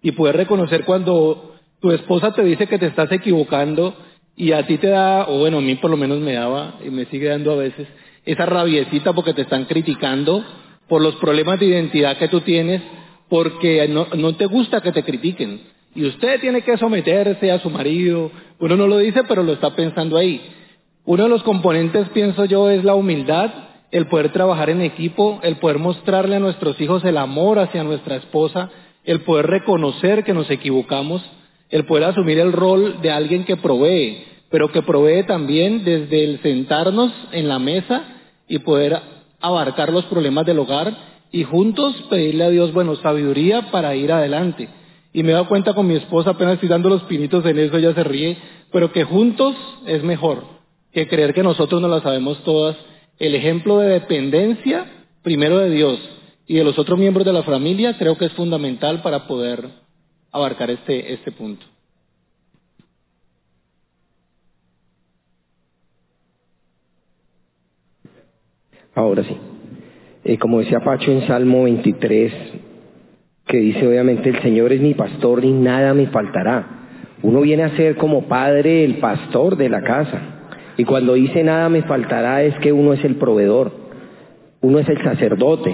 Y poder reconocer cuando tu esposa te dice que te estás equivocando y a ti te da, o bueno, a mí por lo menos me daba y me sigue dando a veces, esa rabiecita porque te están criticando por los problemas de identidad que tú tienes, porque no, te gusta que te critiquen. Y usted tiene que someterse a su marido. Uno no lo dice, pero lo está pensando ahí. Uno de los componentes, pienso yo, es la humildad, el poder trabajar en equipo, el poder mostrarle a nuestros hijos el amor hacia nuestra esposa, el poder reconocer que nos equivocamos, el poder asumir el rol de alguien que provee, pero que provee también desde el sentarnos en la mesa y poder abarcar los problemas del hogar y juntos pedirle a Dios, bueno, sabiduría para ir adelante. Y me he dado cuenta con mi esposa, apenas estoy dando los pinitos en eso, ella se ríe, pero que juntos es mejor que creer que nosotros no las sabemos todas. El ejemplo de dependencia, primero de Dios y de los otros miembros de la familia, creo que es fundamental para poder abarcar este, este punto. Ahora sí. Eh, como decía Pacho en Salmo 23, que dice obviamente el Señor es mi pastor y nada me faltará. Uno viene a ser como padre el pastor de la casa. Y cuando dice nada me faltará es que uno es el proveedor, uno es el sacerdote.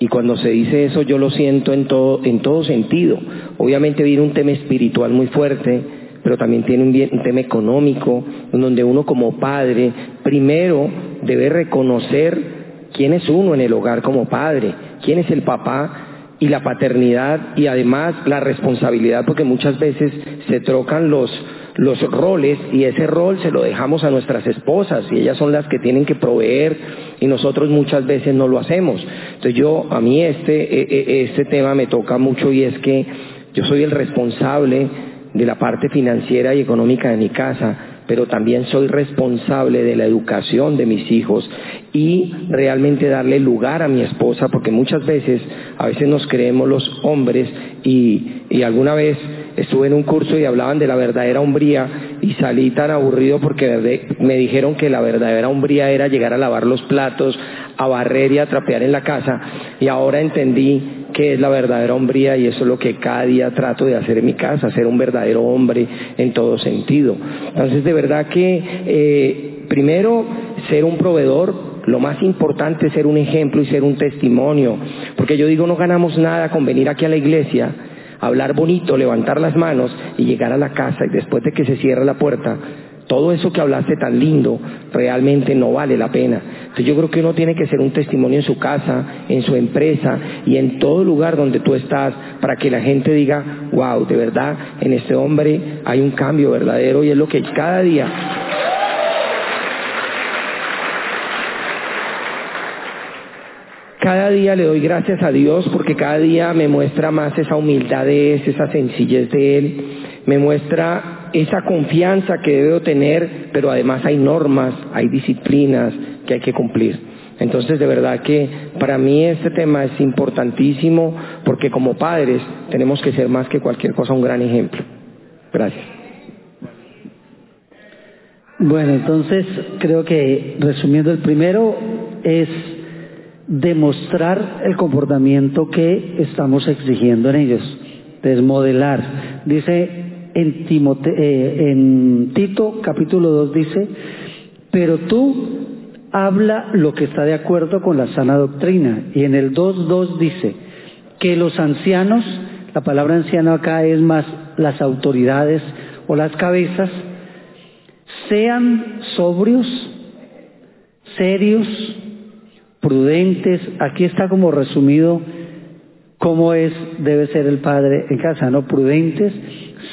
Y cuando se dice eso yo lo siento en todo, en todo sentido. Obviamente viene un tema espiritual muy fuerte, pero también tiene un, un tema económico, en donde uno como padre primero debe reconocer quién es uno en el hogar como padre, quién es el papá y la paternidad y además la responsabilidad, porque muchas veces se trocan los, los roles y ese rol se lo dejamos a nuestras esposas y ellas son las que tienen que proveer y nosotros muchas veces no lo hacemos. Entonces yo, a mí este, eh, eh, este tema me toca mucho y es que yo soy el responsable de la parte financiera y económica de mi casa, pero también soy responsable de la educación de mis hijos y realmente darle lugar a mi esposa, porque muchas veces, a veces nos creemos los hombres y, y alguna vez estuve en un curso y hablaban de la verdadera hombría y salí tan aburrido porque me dijeron que la verdadera hombría era llegar a lavar los platos, a barrer y a trapear en la casa y ahora entendí que es la verdadera hombría y eso es lo que cada día trato de hacer en mi casa, ser un verdadero hombre en todo sentido. Entonces, de verdad que eh, primero ser un proveedor, lo más importante es ser un ejemplo y ser un testimonio, porque yo digo no ganamos nada con venir aquí a la iglesia hablar bonito, levantar las manos y llegar a la casa y después de que se cierra la puerta, todo eso que hablaste tan lindo realmente no vale la pena. Entonces yo creo que uno tiene que ser un testimonio en su casa, en su empresa y en todo lugar donde tú estás para que la gente diga, wow, de verdad, en este hombre hay un cambio verdadero y es lo que cada día cada día le doy gracias a Dios porque cada día me muestra más esa humildad de Él, esa sencillez de Él, me muestra esa confianza que debo tener, pero además hay normas, hay disciplinas que hay que cumplir. Entonces, de verdad que para mí este tema es importantísimo porque como padres tenemos que ser más que cualquier cosa un gran ejemplo. Gracias. Bueno, entonces creo que resumiendo el primero es demostrar el comportamiento que estamos exigiendo en ellos, desmodelar. Dice en, eh, en Tito capítulo 2 dice, pero tú habla lo que está de acuerdo con la sana doctrina. Y en el 2.2 dice que los ancianos, la palabra anciano acá es más las autoridades o las cabezas, sean sobrios, serios, prudentes. Aquí está como resumido cómo es, debe ser el padre en casa, ¿no? Prudentes,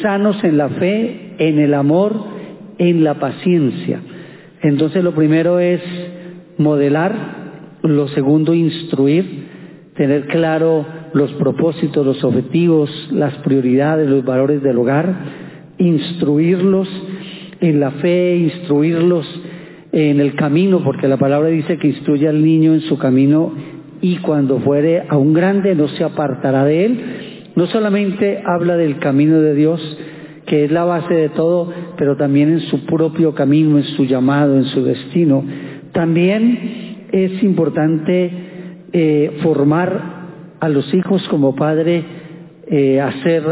sanos en la fe, en el amor, en la paciencia. Entonces lo primero es modelar, lo segundo instruir, tener claro los propósitos, los objetivos, las prioridades, los valores del hogar, instruirlos en la fe, instruirlos en el camino, porque la palabra dice que instruye al niño en su camino y cuando fuere a un grande no se apartará de él. No solamente habla del camino de Dios, que es la base de todo, pero también en su propio camino, en su llamado, en su destino. También es importante eh, formar a los hijos como padre, eh, hacer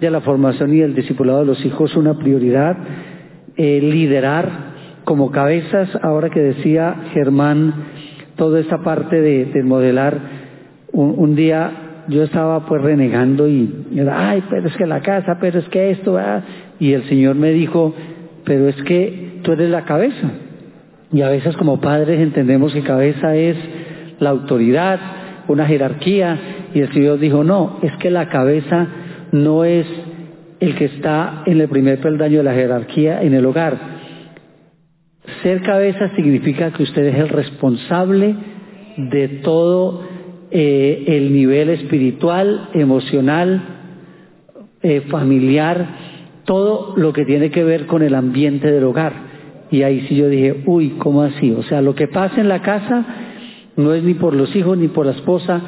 de la formación y el discipulado de los hijos una prioridad, eh, liderar como cabezas, ahora que decía Germán, toda esta parte de, modelar, un, día yo estaba pues renegando y, ay, pero es que la casa, pero es que esto, y el Señor me dijo, pero es que tú eres la cabeza. Y a veces como padres entendemos que cabeza es la autoridad, una jerarquía, y el Señor dijo, no, es que la cabeza no es el que está en el primer peldaño de la jerarquía en el hogar, ser cabeza significa que usted es el responsable de todo eh, el nivel espiritual, emocional, eh, familiar, todo lo que tiene que ver con el ambiente del hogar. Y ahí sí yo dije, uy, ¿cómo así? O sea, lo que pasa en la casa no es ni por los hijos ni por la esposa,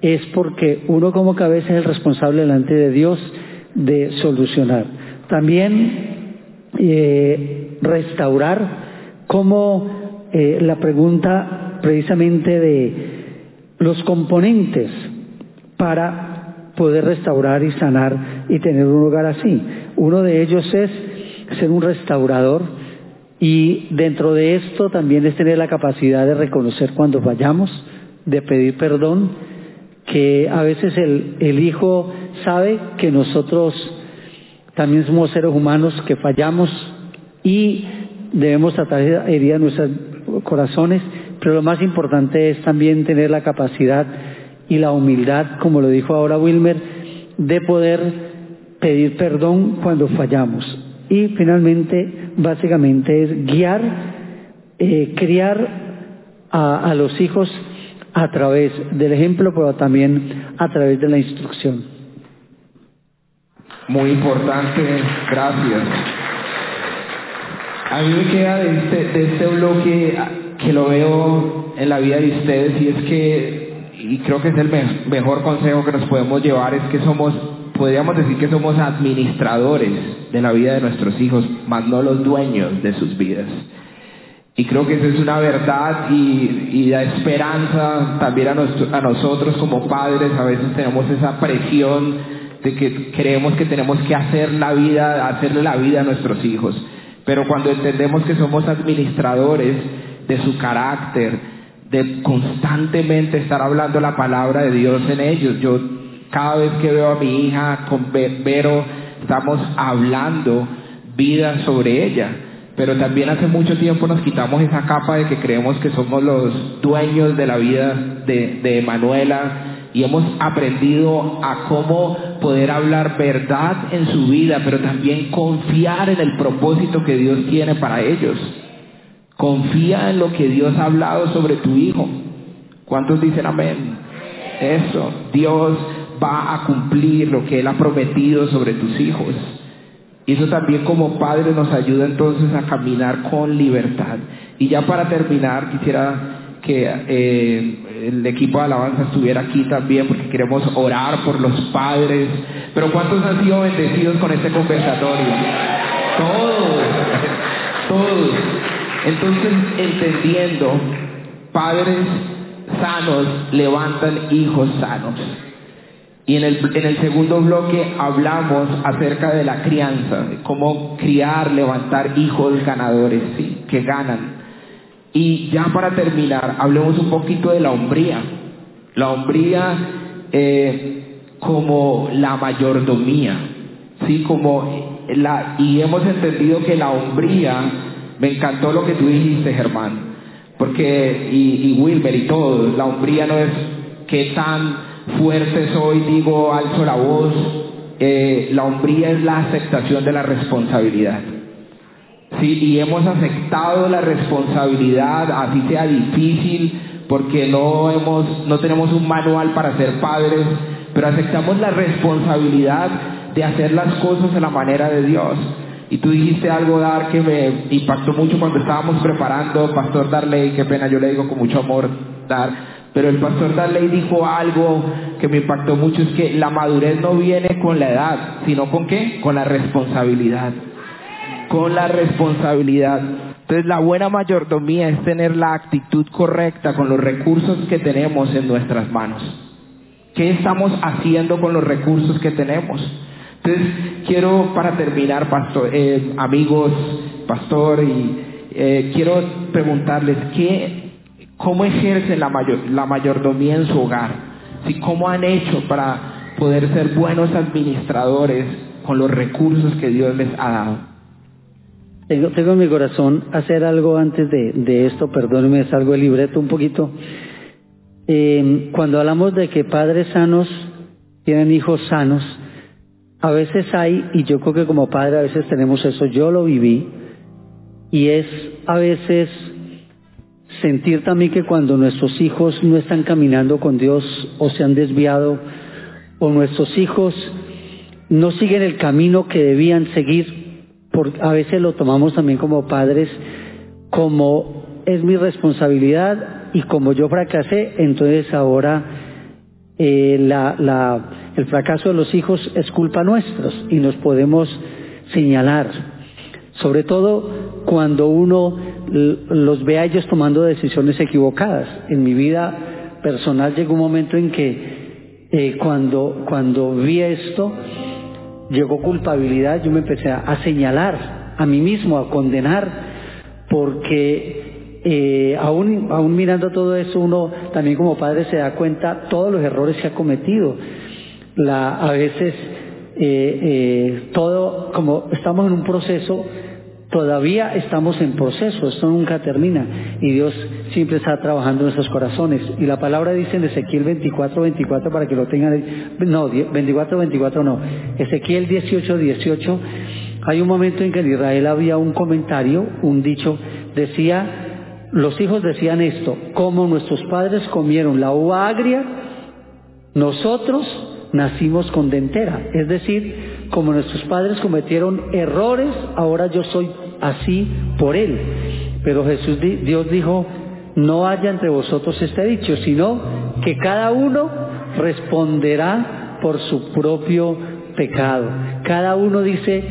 es porque uno como cabeza es el responsable delante de Dios de solucionar. También eh, restaurar como la pregunta precisamente de los componentes para poder restaurar y sanar y tener un hogar así. Uno de ellos es ser un restaurador y dentro de esto también es tener la capacidad de reconocer cuando fallamos, de pedir perdón, que a veces el, hijo sabe que nosotros también somos seres humanos que fallamos y debemos tratar de herir nuestros corazones, pero lo más importante es también tener la capacidad y la humildad, como lo dijo ahora Wilmer, de poder pedir perdón cuando fallamos. Y finalmente, básicamente es guiar, eh, criar a, los hijos a través del ejemplo, pero también a través de la instrucción. Muy importante, gracias. A mí me queda de este, de este bloque que lo veo en la vida de ustedes y es que, y creo que es el mejor consejo que nos podemos llevar, es que somos, podríamos decir que somos administradores de la vida de nuestros hijos, más no los dueños de sus vidas. Y creo que eso es una verdad y, y da esperanza también a nosotros como padres. A veces tenemos esa presión de que creemos que tenemos que hacer la vida, hacerle la vida a nuestros hijos. Pero cuando entendemos que somos administradores de su carácter, de constantemente estar hablando la palabra de Dios en ellos, yo cada vez que veo a mi hija con Vero, estamos hablando vida sobre ella. Pero también hace mucho tiempo nos quitamos esa capa de que creemos que somos los dueños de la vida de, de Manuela y hemos aprendido a cómo poder hablar verdad en su vida, pero también confiar en el propósito que Dios tiene para ellos. Confía en lo que Dios ha hablado sobre tu hijo. ¿Cuántos dicen amén? Eso, Dios va a cumplir lo que Él ha prometido sobre tus hijos. Y eso también como padre nos ayuda entonces a caminar con libertad. Y ya para terminar, quisiera que eh, el equipo de alabanza estuviera aquí también porque queremos orar por los padres. Pero ¿cuántos han sido bendecidos con este conversatorio? Todos, todos. Entonces, entendiendo, padres sanos levantan hijos sanos. Y en el, segundo bloque hablamos acerca de la crianza, de cómo criar, levantar hijos ganadores, ¿sí? que ganan. Y ya para terminar, hablemos un poquito de la hombría. La hombría eh, como la mayordomía, ¿sí? Como la, y hemos entendido que la hombría, me encantó lo que tú dijiste, Germán, porque, y, Wilmer y todos, la hombría no es que tan fuerte soy, digo, alzo la voz, eh, la hombría es la aceptación de la responsabilidad. Sí, y hemos aceptado la responsabilidad, así sea difícil, porque no hemos, no tenemos un manual para ser padres, pero aceptamos la responsabilidad de hacer las cosas de la manera de Dios. Y tú dijiste algo, Dar, que me impactó mucho cuando estábamos preparando, Pastor Darley, qué pena, yo le digo con mucho amor, Dar, pero el Pastor Darley dijo algo que me impactó mucho, es que la madurez no viene con la edad, sino con qué? Con la responsabilidad con la responsabilidad. Entonces la buena mayordomía es tener la actitud correcta con los recursos que tenemos en nuestras manos. ¿Qué estamos haciendo con los recursos que tenemos? Entonces quiero para terminar, pastor, eh, amigos, pastor, y eh, quiero preguntarles qué, cómo ejercen la, mayor, la mayordomía en su hogar, ¿Sí? cómo han hecho para poder ser buenos administradores con los recursos que Dios les ha dado. Tengo, en mi corazón hacer algo antes de, de esto, perdónenme, salgo el libreto un poquito. Eh, cuando hablamos de que padres sanos tienen hijos sanos, a veces hay, y yo creo que como padre a veces tenemos eso, yo lo viví, y es a veces sentir también que cuando nuestros hijos no están caminando con Dios o se han desviado, o nuestros hijos no siguen el camino que debían seguir, a veces lo tomamos también como padres como es mi responsabilidad y como yo fracasé, entonces ahora eh, la, el fracaso de los hijos es culpa nuestra y nos podemos señalar. Sobre todo cuando uno los ve a ellos tomando decisiones equivocadas. En mi vida personal llegó un momento en que eh, cuando, cuando vi esto, llegó culpabilidad, yo me empecé a, señalar a mí mismo, a condenar, porque eh, aún, aún mirando todo eso, uno también como padre se da cuenta todos los errores que ha cometido. La, a veces eh, eh, todo, como estamos en un proceso, Todavía estamos en proceso, esto nunca termina y Dios siempre está trabajando en nuestros corazones. Y la palabra dice en Ezequiel 24, 24 para que lo tengan, no, 24, 24 no, Ezequiel 18, 18, hay un momento en que en Israel había un comentario, un dicho, decía, los hijos decían esto, como nuestros padres comieron la uva agria, nosotros nacimos con dentera, es decir, como nuestros padres cometieron errores, ahora yo soy así por él. Pero Jesús, Dios dijo, no haya entre vosotros este dicho, sino que cada uno responderá por su propio pecado. Cada uno dice,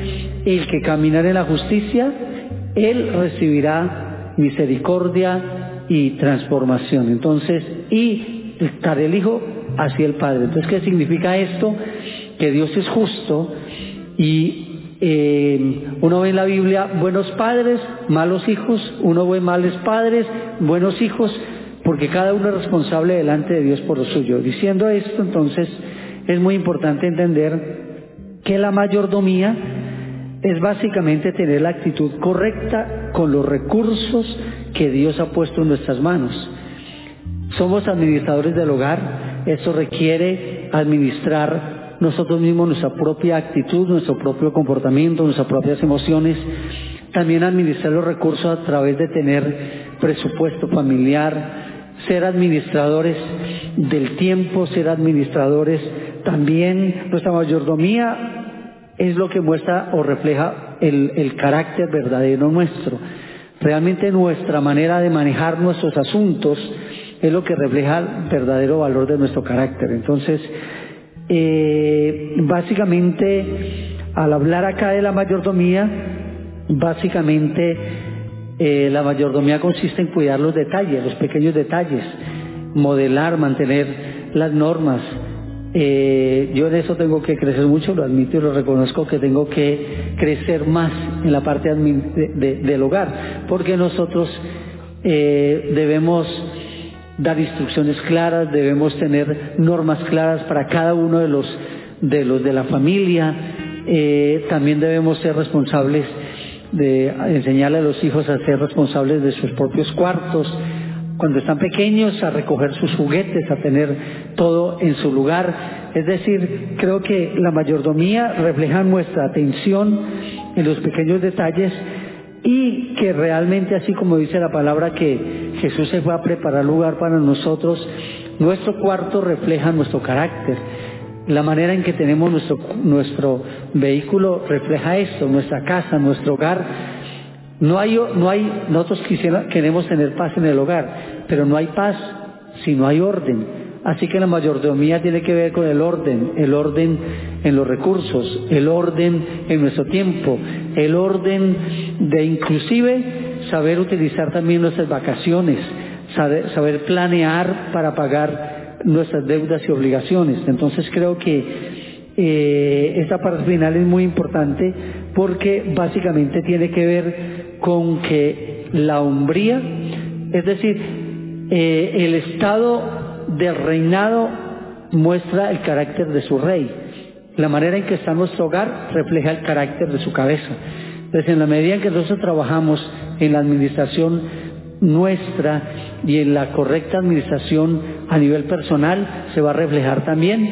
el que caminar en la justicia, él recibirá misericordia y transformación. Entonces, y estar el Hijo hacia el Padre. Entonces, ¿qué significa esto? Que Dios es justo y eh, uno ve en la Biblia buenos padres, malos hijos, uno ve males padres, buenos hijos, porque cada uno es responsable delante de Dios por lo suyo. Diciendo esto, entonces, es muy importante entender que la mayordomía es básicamente tener la actitud correcta con los recursos que Dios ha puesto en nuestras manos. Somos administradores del hogar, eso requiere administrar nosotros mismos nuestra propia actitud, nuestro propio comportamiento, nuestras propias emociones, también administrar los recursos a través de tener presupuesto familiar, ser administradores del tiempo, ser administradores también, nuestra mayordomía es lo que muestra o refleja el, el carácter verdadero nuestro. Realmente nuestra manera de manejar nuestros asuntos es lo que refleja el verdadero valor de nuestro carácter. Entonces, eh, básicamente, al hablar acá de la mayordomía, básicamente eh, la mayordomía consiste en cuidar los detalles, los pequeños detalles, modelar, mantener las normas. Eh, yo en eso tengo que crecer mucho, lo admito y lo reconozco que tengo que crecer más en la parte de, de, del hogar, porque nosotros debemos dar instrucciones claras, debemos tener normas claras para cada uno de los de los de la familia, eh, también debemos ser responsables de enseñarle a los hijos a ser responsables de sus propios cuartos, cuando están pequeños a recoger sus juguetes, a tener todo en su lugar. Es decir, creo que la mayordomía refleja nuestra atención en los pequeños detalles y que realmente, así como dice la palabra que Jesús se fue a preparar lugar para nosotros, nuestro cuarto refleja nuestro carácter. La manera en que tenemos nuestro, nuestro vehículo refleja esto, nuestra casa, nuestro hogar. No hay, no hay, nosotros queremos tener paz en el hogar, pero no hay paz si no hay orden. Así que la mayordomía tiene que ver con el orden, el orden en los recursos, el orden en nuestro tiempo, el orden de inclusive saber utilizar también nuestras vacaciones, saber, planear para pagar nuestras deudas y obligaciones. Entonces creo que eh, esta parte final es muy importante porque básicamente tiene que ver con que la hombría, es decir, eh, el estado del reinado muestra el carácter de su rey. La manera en que está nuestro hogar refleja el carácter de su cabeza. Entonces, en la medida en que nosotros trabajamos en la administración nuestra y en la correcta administración a nivel personal, se va a reflejar también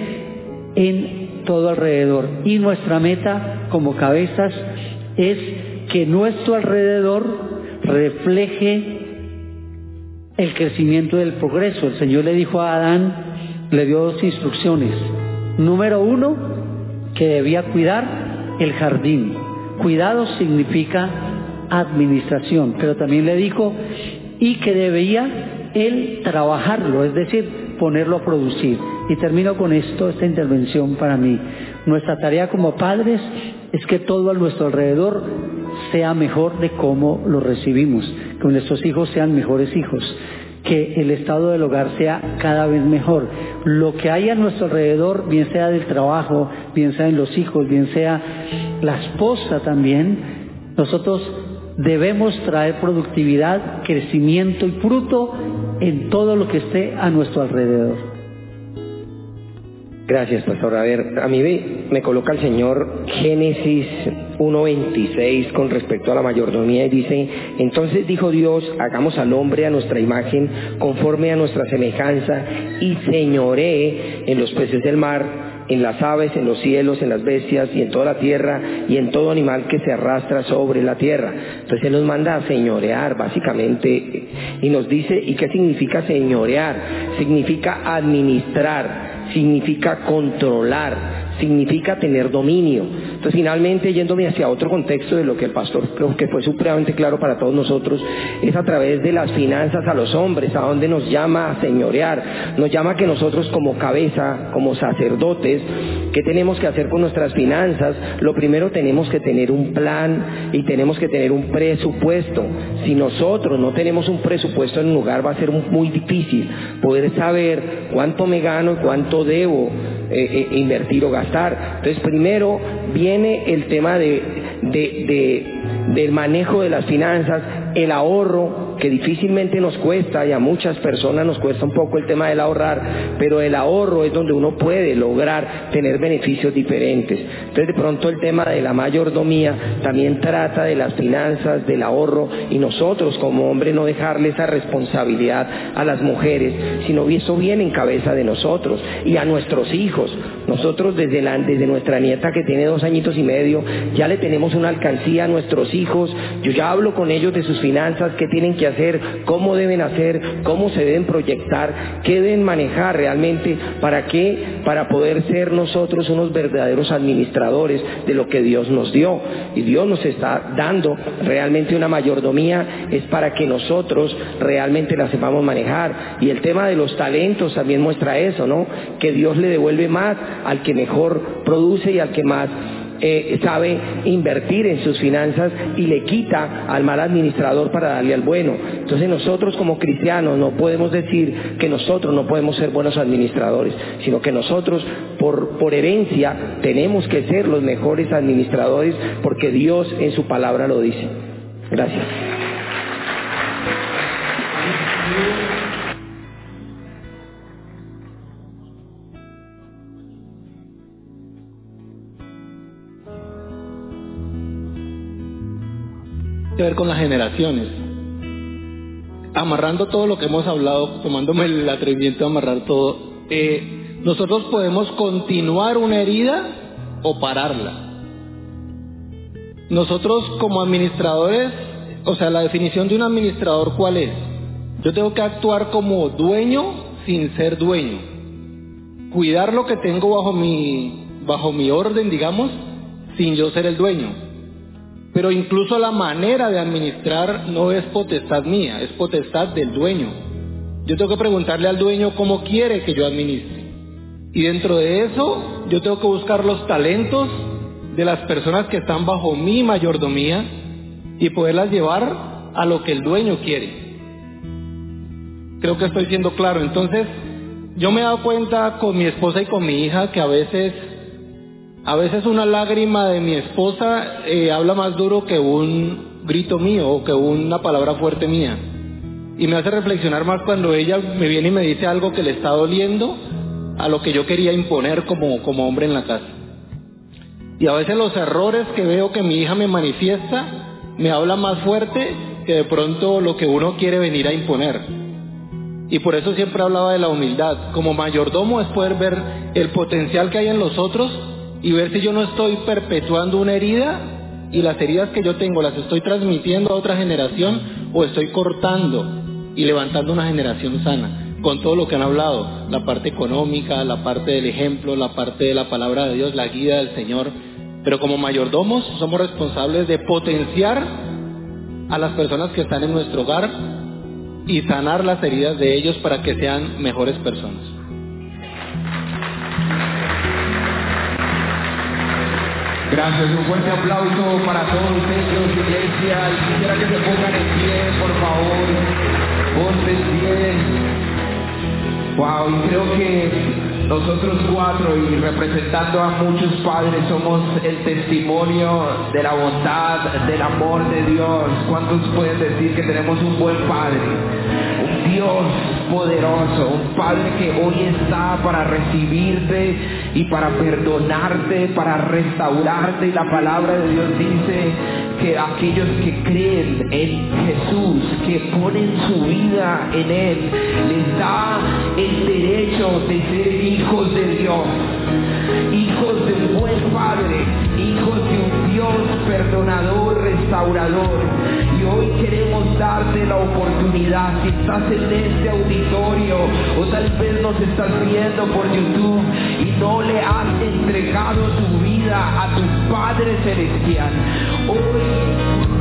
en todo alrededor. Y nuestra meta como cabezas es que nuestro alrededor refleje el crecimiento del progreso. El Señor le dijo a Adán, le dio dos instrucciones. Número uno, que debía cuidar el jardín. Cuidado significa administración, pero también le dijo y que debía él trabajarlo, es decir, ponerlo a producir. Y termino con esto, esta intervención para mí. Nuestra tarea como padres es que todo a nuestro alrededor sea mejor de cómo lo recibimos, que nuestros hijos sean mejores hijos, que el estado del hogar sea cada vez mejor. Lo que hay a nuestro alrededor, bien sea del trabajo, bien sea en los hijos, bien sea la esposa también, nosotros debemos traer productividad, crecimiento y fruto en todo lo que esté a nuestro alrededor. Gracias, pastor. A ver, a mí me, coloca el Señor Génesis 1.26 con respecto a la mayordomía y dice, entonces dijo Dios, hagamos al hombre a nuestra imagen, conforme a nuestra semejanza, y señoré en los peces del mar, en las aves, en los cielos, en las bestias y en toda la tierra y en todo animal que se arrastra sobre la tierra. Entonces Él nos manda a señorear básicamente y nos dice, ¿y qué significa señorear? Significa administrar, significa controlar, significa tener dominio. Entonces, finalmente, yéndome hacia otro contexto de lo que el pastor creo que fue supremamente claro para todos nosotros, es a través de las finanzas a los hombres, a donde nos llama a señorear, nos llama que nosotros como cabeza, como sacerdotes, ¿qué tenemos que hacer con nuestras finanzas? Lo primero tenemos que tener un plan y tenemos que tener un presupuesto. Si nosotros no tenemos un presupuesto en un lugar, va a ser muy difícil poder saber cuánto me gano y cuánto debo eh, eh, invertir o gastar. Entonces, primero viene el tema de, de, de, del manejo de las finanzas, el ahorro, que difícilmente nos cuesta y a muchas personas nos cuesta un poco el tema del ahorrar, pero el ahorro es donde uno puede lograr tener beneficios diferentes. Entonces de pronto el tema de la mayordomía también trata de las finanzas, del ahorro y nosotros como hombres no dejarle esa responsabilidad a las mujeres, sino eso viene en cabeza de nosotros y a nuestros hijos. Nosotros desde, la, desde nuestra nieta que tiene dos añitos y medio ya le tenemos una alcancía a nuestros hijos, yo ya hablo con ellos de sus finanzas, qué tienen que hacer, cómo deben hacer, cómo se deben proyectar, qué deben manejar realmente, para qué, para poder ser nosotros unos verdaderos administradores de lo que Dios nos dio. Y Dios nos está dando realmente una mayordomía, es para que nosotros realmente la sepamos manejar. Y el tema de los talentos también muestra eso, ¿no? Que Dios le devuelve más al que mejor produce y al que más eh, sabe invertir en sus finanzas y le quita al mal administrador para darle al bueno. Entonces nosotros como cristianos no podemos decir que nosotros no podemos ser buenos administradores, sino que nosotros por, por herencia tenemos que ser los mejores administradores porque Dios en su palabra lo dice. Gracias. Que ver con las generaciones. Amarrando todo lo que hemos hablado, tomándome el atrevimiento de amarrar todo, eh, nosotros podemos continuar una herida o pararla. Nosotros como administradores, o sea, la definición de un administrador, ¿cuál es? Yo tengo que actuar como dueño sin ser dueño. Cuidar lo que tengo bajo mi, bajo mi orden, digamos, sin yo ser el dueño. Pero incluso la manera de administrar no es potestad mía, es potestad del dueño. Yo tengo que preguntarle al dueño cómo quiere que yo administre. Y dentro de eso, yo tengo que buscar los talentos de las personas que están bajo mi mayordomía y poderlas llevar a lo que el dueño quiere. Creo que estoy siendo claro. Entonces, yo me he dado cuenta con mi esposa y con mi hija que a veces a veces una lágrima de mi esposa eh, habla más duro que un grito mío o que una palabra fuerte mía. Y me hace reflexionar más cuando ella me viene y me dice algo que le está doliendo a lo que yo quería imponer como, como hombre en la casa. Y a veces los errores que veo que mi hija me manifiesta me habla más fuerte que de pronto lo que uno quiere venir a imponer. Y por eso siempre hablaba de la humildad. Como mayordomo es poder ver el potencial que hay en los otros y ver si yo no estoy perpetuando una herida y las heridas que yo tengo las estoy transmitiendo a otra generación o estoy cortando y levantando una generación sana con todo lo que han hablado, la parte económica, la parte del ejemplo, la parte de la palabra de Dios, la guía del Señor. Pero como mayordomos somos responsables de potenciar a las personas que están en nuestro hogar y sanar las heridas de ellos para que sean mejores personas. Gracias, un fuerte aplauso para todos ellos, iglesia. quisiera que se pongan en pie, por favor. Ponte en pie. Wow, y creo que nosotros cuatro y representando a muchos padres somos el testimonio de la bondad, del amor de Dios. ¿Cuántos pueden decir que tenemos un buen padre? Un Dios poderoso, un Padre que hoy está para recibirte y para perdonarte, para restaurarte. Y la palabra de Dios dice que aquellos que creen en Jesús, que ponen su vida en Él, les da el derecho de ser hijos de Dios, hijos de un buen Padre, hijos de un Dios perdonador, restaurador. Y hoy queremos darte la oportunidad, si estás en este auditorio o tal vez nos estás viendo por YouTube no le has entregado tu vida a tu Padre Celestial, hoy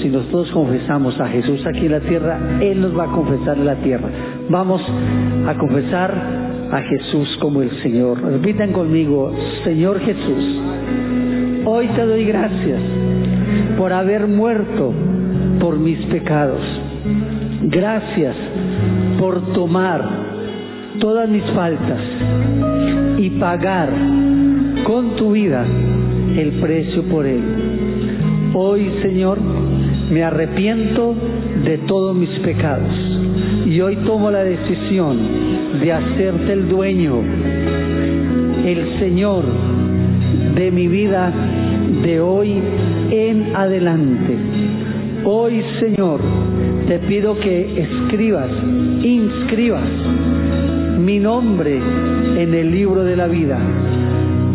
si nosotros confesamos a Jesús aquí en la tierra, Él nos va a confesar en la tierra. Vamos a confesar a Jesús como el Señor. Repitan conmigo, Señor Jesús, hoy te doy gracias por haber muerto por mis pecados. Gracias por tomar todas mis faltas y pagar con tu vida el precio por él. Hoy, Señor, me arrepiento de todos mis pecados y hoy tomo la decisión de hacerte el dueño, el Señor de mi vida de hoy en adelante. Hoy, Señor, te pido que escribas, inscribas mi nombre en el libro de la vida.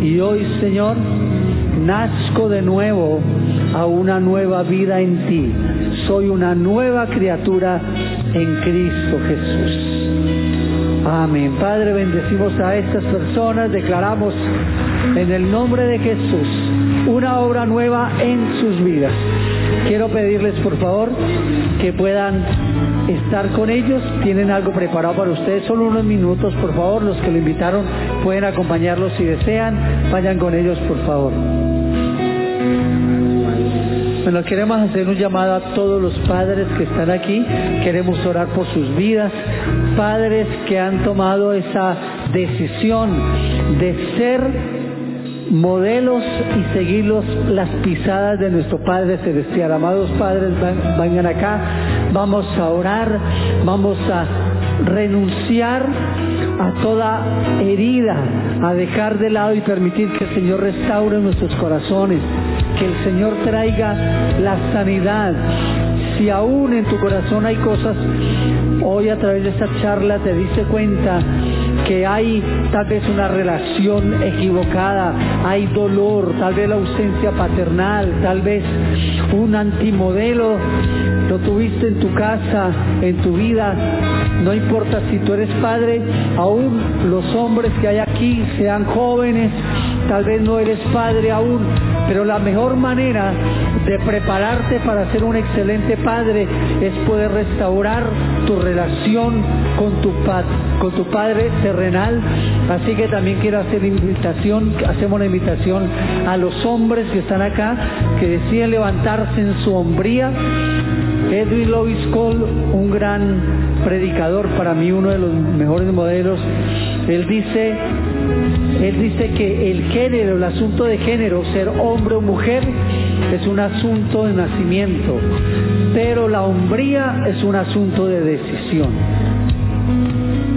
Y hoy, Señor, nazco de nuevo a una nueva vida en ti. Soy una nueva criatura en Cristo Jesús. Amén. Padre, bendecimos a estas personas, declaramos en el nombre de Jesús una obra nueva en sus vidas. Quiero pedirles por favor que puedan estar con ellos. Tienen algo preparado para ustedes. Solo unos minutos, por favor. Los que lo invitaron pueden acompañarlos si desean. Vayan con ellos, por favor. Bueno, queremos hacer un llamado a todos los padres que están aquí. Queremos orar por sus vidas. Padres que han tomado esa decisión de ser modelos y seguir las pisadas de nuestro Padre Celestial. Amados padres, vengan acá. Vamos a orar. Vamos a renunciar a toda herida, a dejar de lado y permitir que el Señor restaure nuestros corazones, que el Señor traiga la sanidad. Si aún en tu corazón hay cosas, hoy a través de esta charla te diste cuenta que hay tal vez una relación equivocada, hay dolor, tal vez la ausencia paternal, tal vez un antimodelo, lo tuviste en tu casa, en tu vida, no importa si tú eres padre, aún los hombres que hay aquí sean jóvenes, tal vez no eres padre aún, pero la mejor manera de prepararte para ser un excelente padre es poder restaurar tu relación con tu, con tu padre terrenal. Así que también quiero hacer invitación, hacemos una invitación a los hombres que están acá, que deciden levantarse en su hombría. Edwin Lois Cole, un gran predicador, para mí uno de los mejores modelos, él dice, él dice que el género, el asunto de género, ser hombre o mujer, es un asunto de nacimiento, pero la hombría es un asunto de decisión.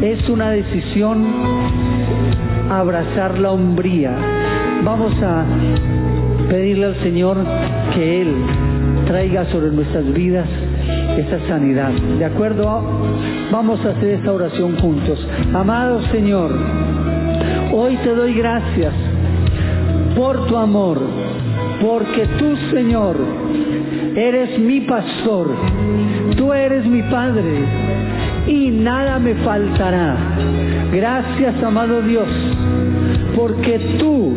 Es una decisión abrazar la hombría. Vamos a pedirle al Señor que Él traiga sobre nuestras vidas esa sanidad. ¿De acuerdo? Vamos a hacer esta oración juntos. Amado Señor, hoy te doy gracias por tu amor, porque tú, Señor, eres mi pastor, tú eres mi Padre y nada me faltará. Gracias, amado Dios, porque tú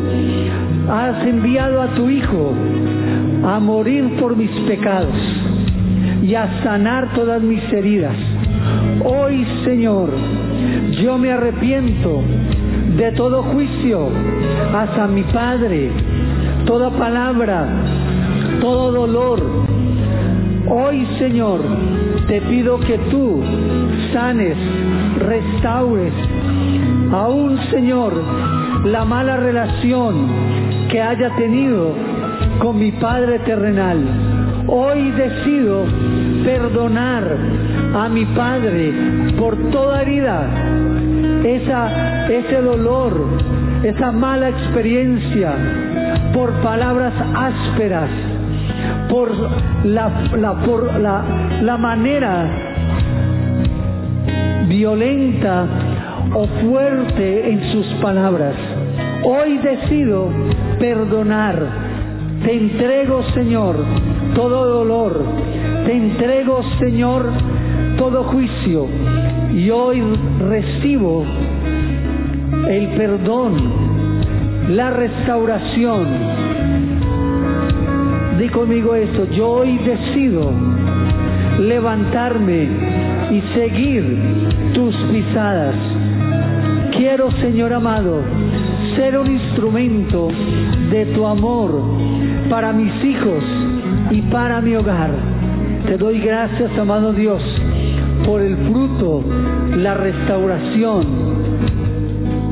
has enviado a tu Hijo a morir por mis pecados y a sanar todas mis heridas. Hoy, Señor, yo me arrepiento de todo juicio hacia mi Padre, toda palabra, todo dolor. Hoy, Señor, te pido que tú sanes, restaures, aún, Señor, la mala relación que haya tenido con mi Padre terrenal. Hoy decido perdonar a mi Padre por toda herida, esa, ese dolor, esa mala experiencia, por palabras ásperas, por la, la, por la, la manera violenta o fuerte en sus palabras. Hoy decido perdonar. Te entrego, Señor, todo dolor. Te entrego, Señor, todo juicio. Y hoy recibo el perdón, la restauración. Di conmigo esto, yo hoy decido levantarme y seguir tus pisadas. Quiero, Señor amado, ser un instrumento de tu amor para mis hijos y para mi hogar. Te doy gracias, amado Dios, por el fruto, la restauración,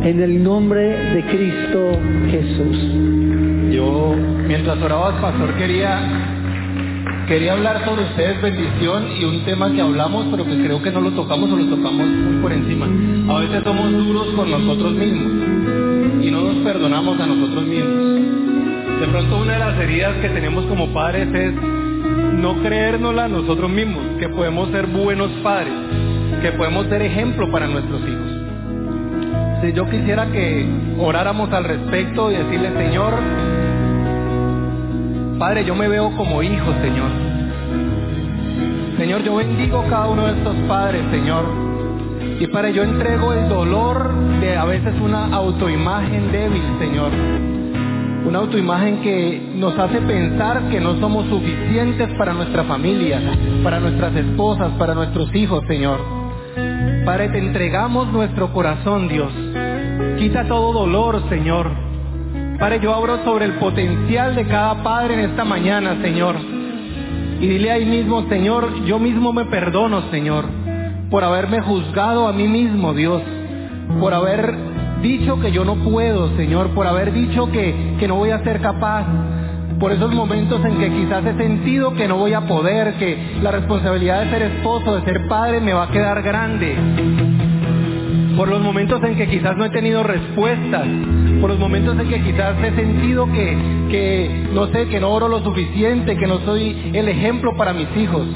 en el nombre de Cristo Jesús. Yo, mientras orabas, pastor, quería quería hablar sobre ustedes bendición y un tema que hablamos, pero que creo que no lo tocamos o lo tocamos muy por encima. A veces somos duros con nosotros mismos y no nos perdonamos a nosotros mismos. De pronto una de las heridas que tenemos como padres es no creérnosla nosotros mismos, que podemos ser buenos padres, que podemos ser ejemplo para nuestros hijos. Si yo quisiera que oráramos al respecto y decirle, Señor, Padre, yo me veo como hijo, Señor. Señor, yo bendigo cada uno de estos padres, Señor. Y Padre, yo entrego el dolor de a veces una autoimagen débil, Señor. Una autoimagen que nos hace pensar que no somos suficientes para nuestra familia, para nuestras esposas, para nuestros hijos, Señor. Padre, te entregamos nuestro corazón, Dios. Quita todo dolor, Señor. Padre, yo abro sobre el potencial de cada padre en esta mañana, Señor. Y dile ahí mismo, Señor, yo mismo me perdono, Señor, por haberme juzgado a mí mismo, Dios, por haber dicho que yo no puedo, Señor, por haber dicho que, que no voy a ser capaz, por esos momentos en que quizás he sentido que no voy a poder, que la responsabilidad de ser esposo, de ser padre, me va a quedar grande por los momentos en que quizás no he tenido respuestas, por los momentos en que quizás he sentido que, que, no sé, que no oro lo suficiente, que no soy el ejemplo para mis hijos.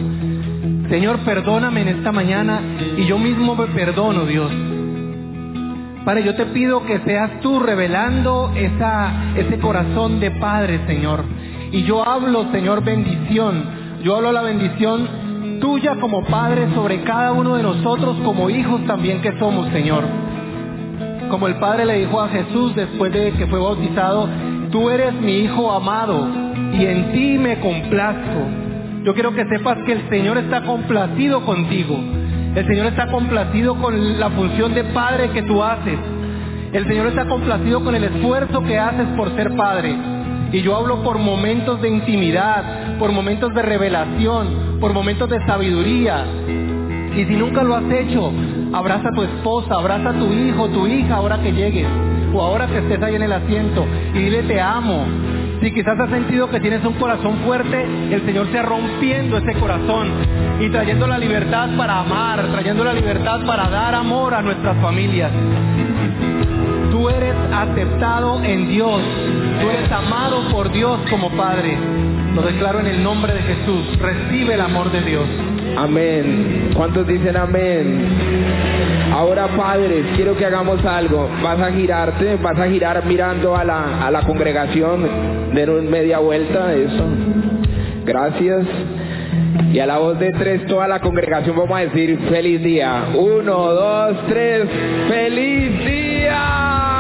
Señor, perdóname en esta mañana y yo mismo me perdono, Dios. Padre, yo te pido que seas tú revelando esa, ese corazón de Padre, Señor. Y yo hablo, Señor, bendición. Yo hablo la bendición tuya como Padre sobre cada uno de nosotros como hijos también que somos, Señor. Como el Padre le dijo a Jesús después de que fue bautizado, tú eres mi Hijo amado y en ti me complazco. Yo quiero que sepas que el Señor está complacido contigo. El Señor está complacido con la función de Padre que tú haces. El Señor está complacido con el esfuerzo que haces por ser Padre. Y yo hablo por momentos de intimidad, por momentos de revelación, por momentos de sabiduría. Y si nunca lo has hecho, abraza a tu esposa, abraza a tu hijo, tu hija ahora que llegues, o ahora que estés ahí en el asiento, y dile te amo. Si quizás has sentido que tienes un corazón fuerte, el Señor sea rompiendo ese corazón y trayendo la libertad para amar, trayendo la libertad para dar amor a nuestras familias. Tú eres aceptado en Dios. Tú eres amado por Dios como Padre. Lo declaro en el nombre de Jesús. Recibe el amor de Dios. Amén. ¿Cuántos dicen amén? Ahora, padres, quiero que hagamos algo. Vas a girarte, vas a girar mirando a la, a la congregación, den media vuelta eso. Gracias. Y a la voz de tres, toda la congregación vamos a decir feliz día. Uno, dos, tres, feliz día.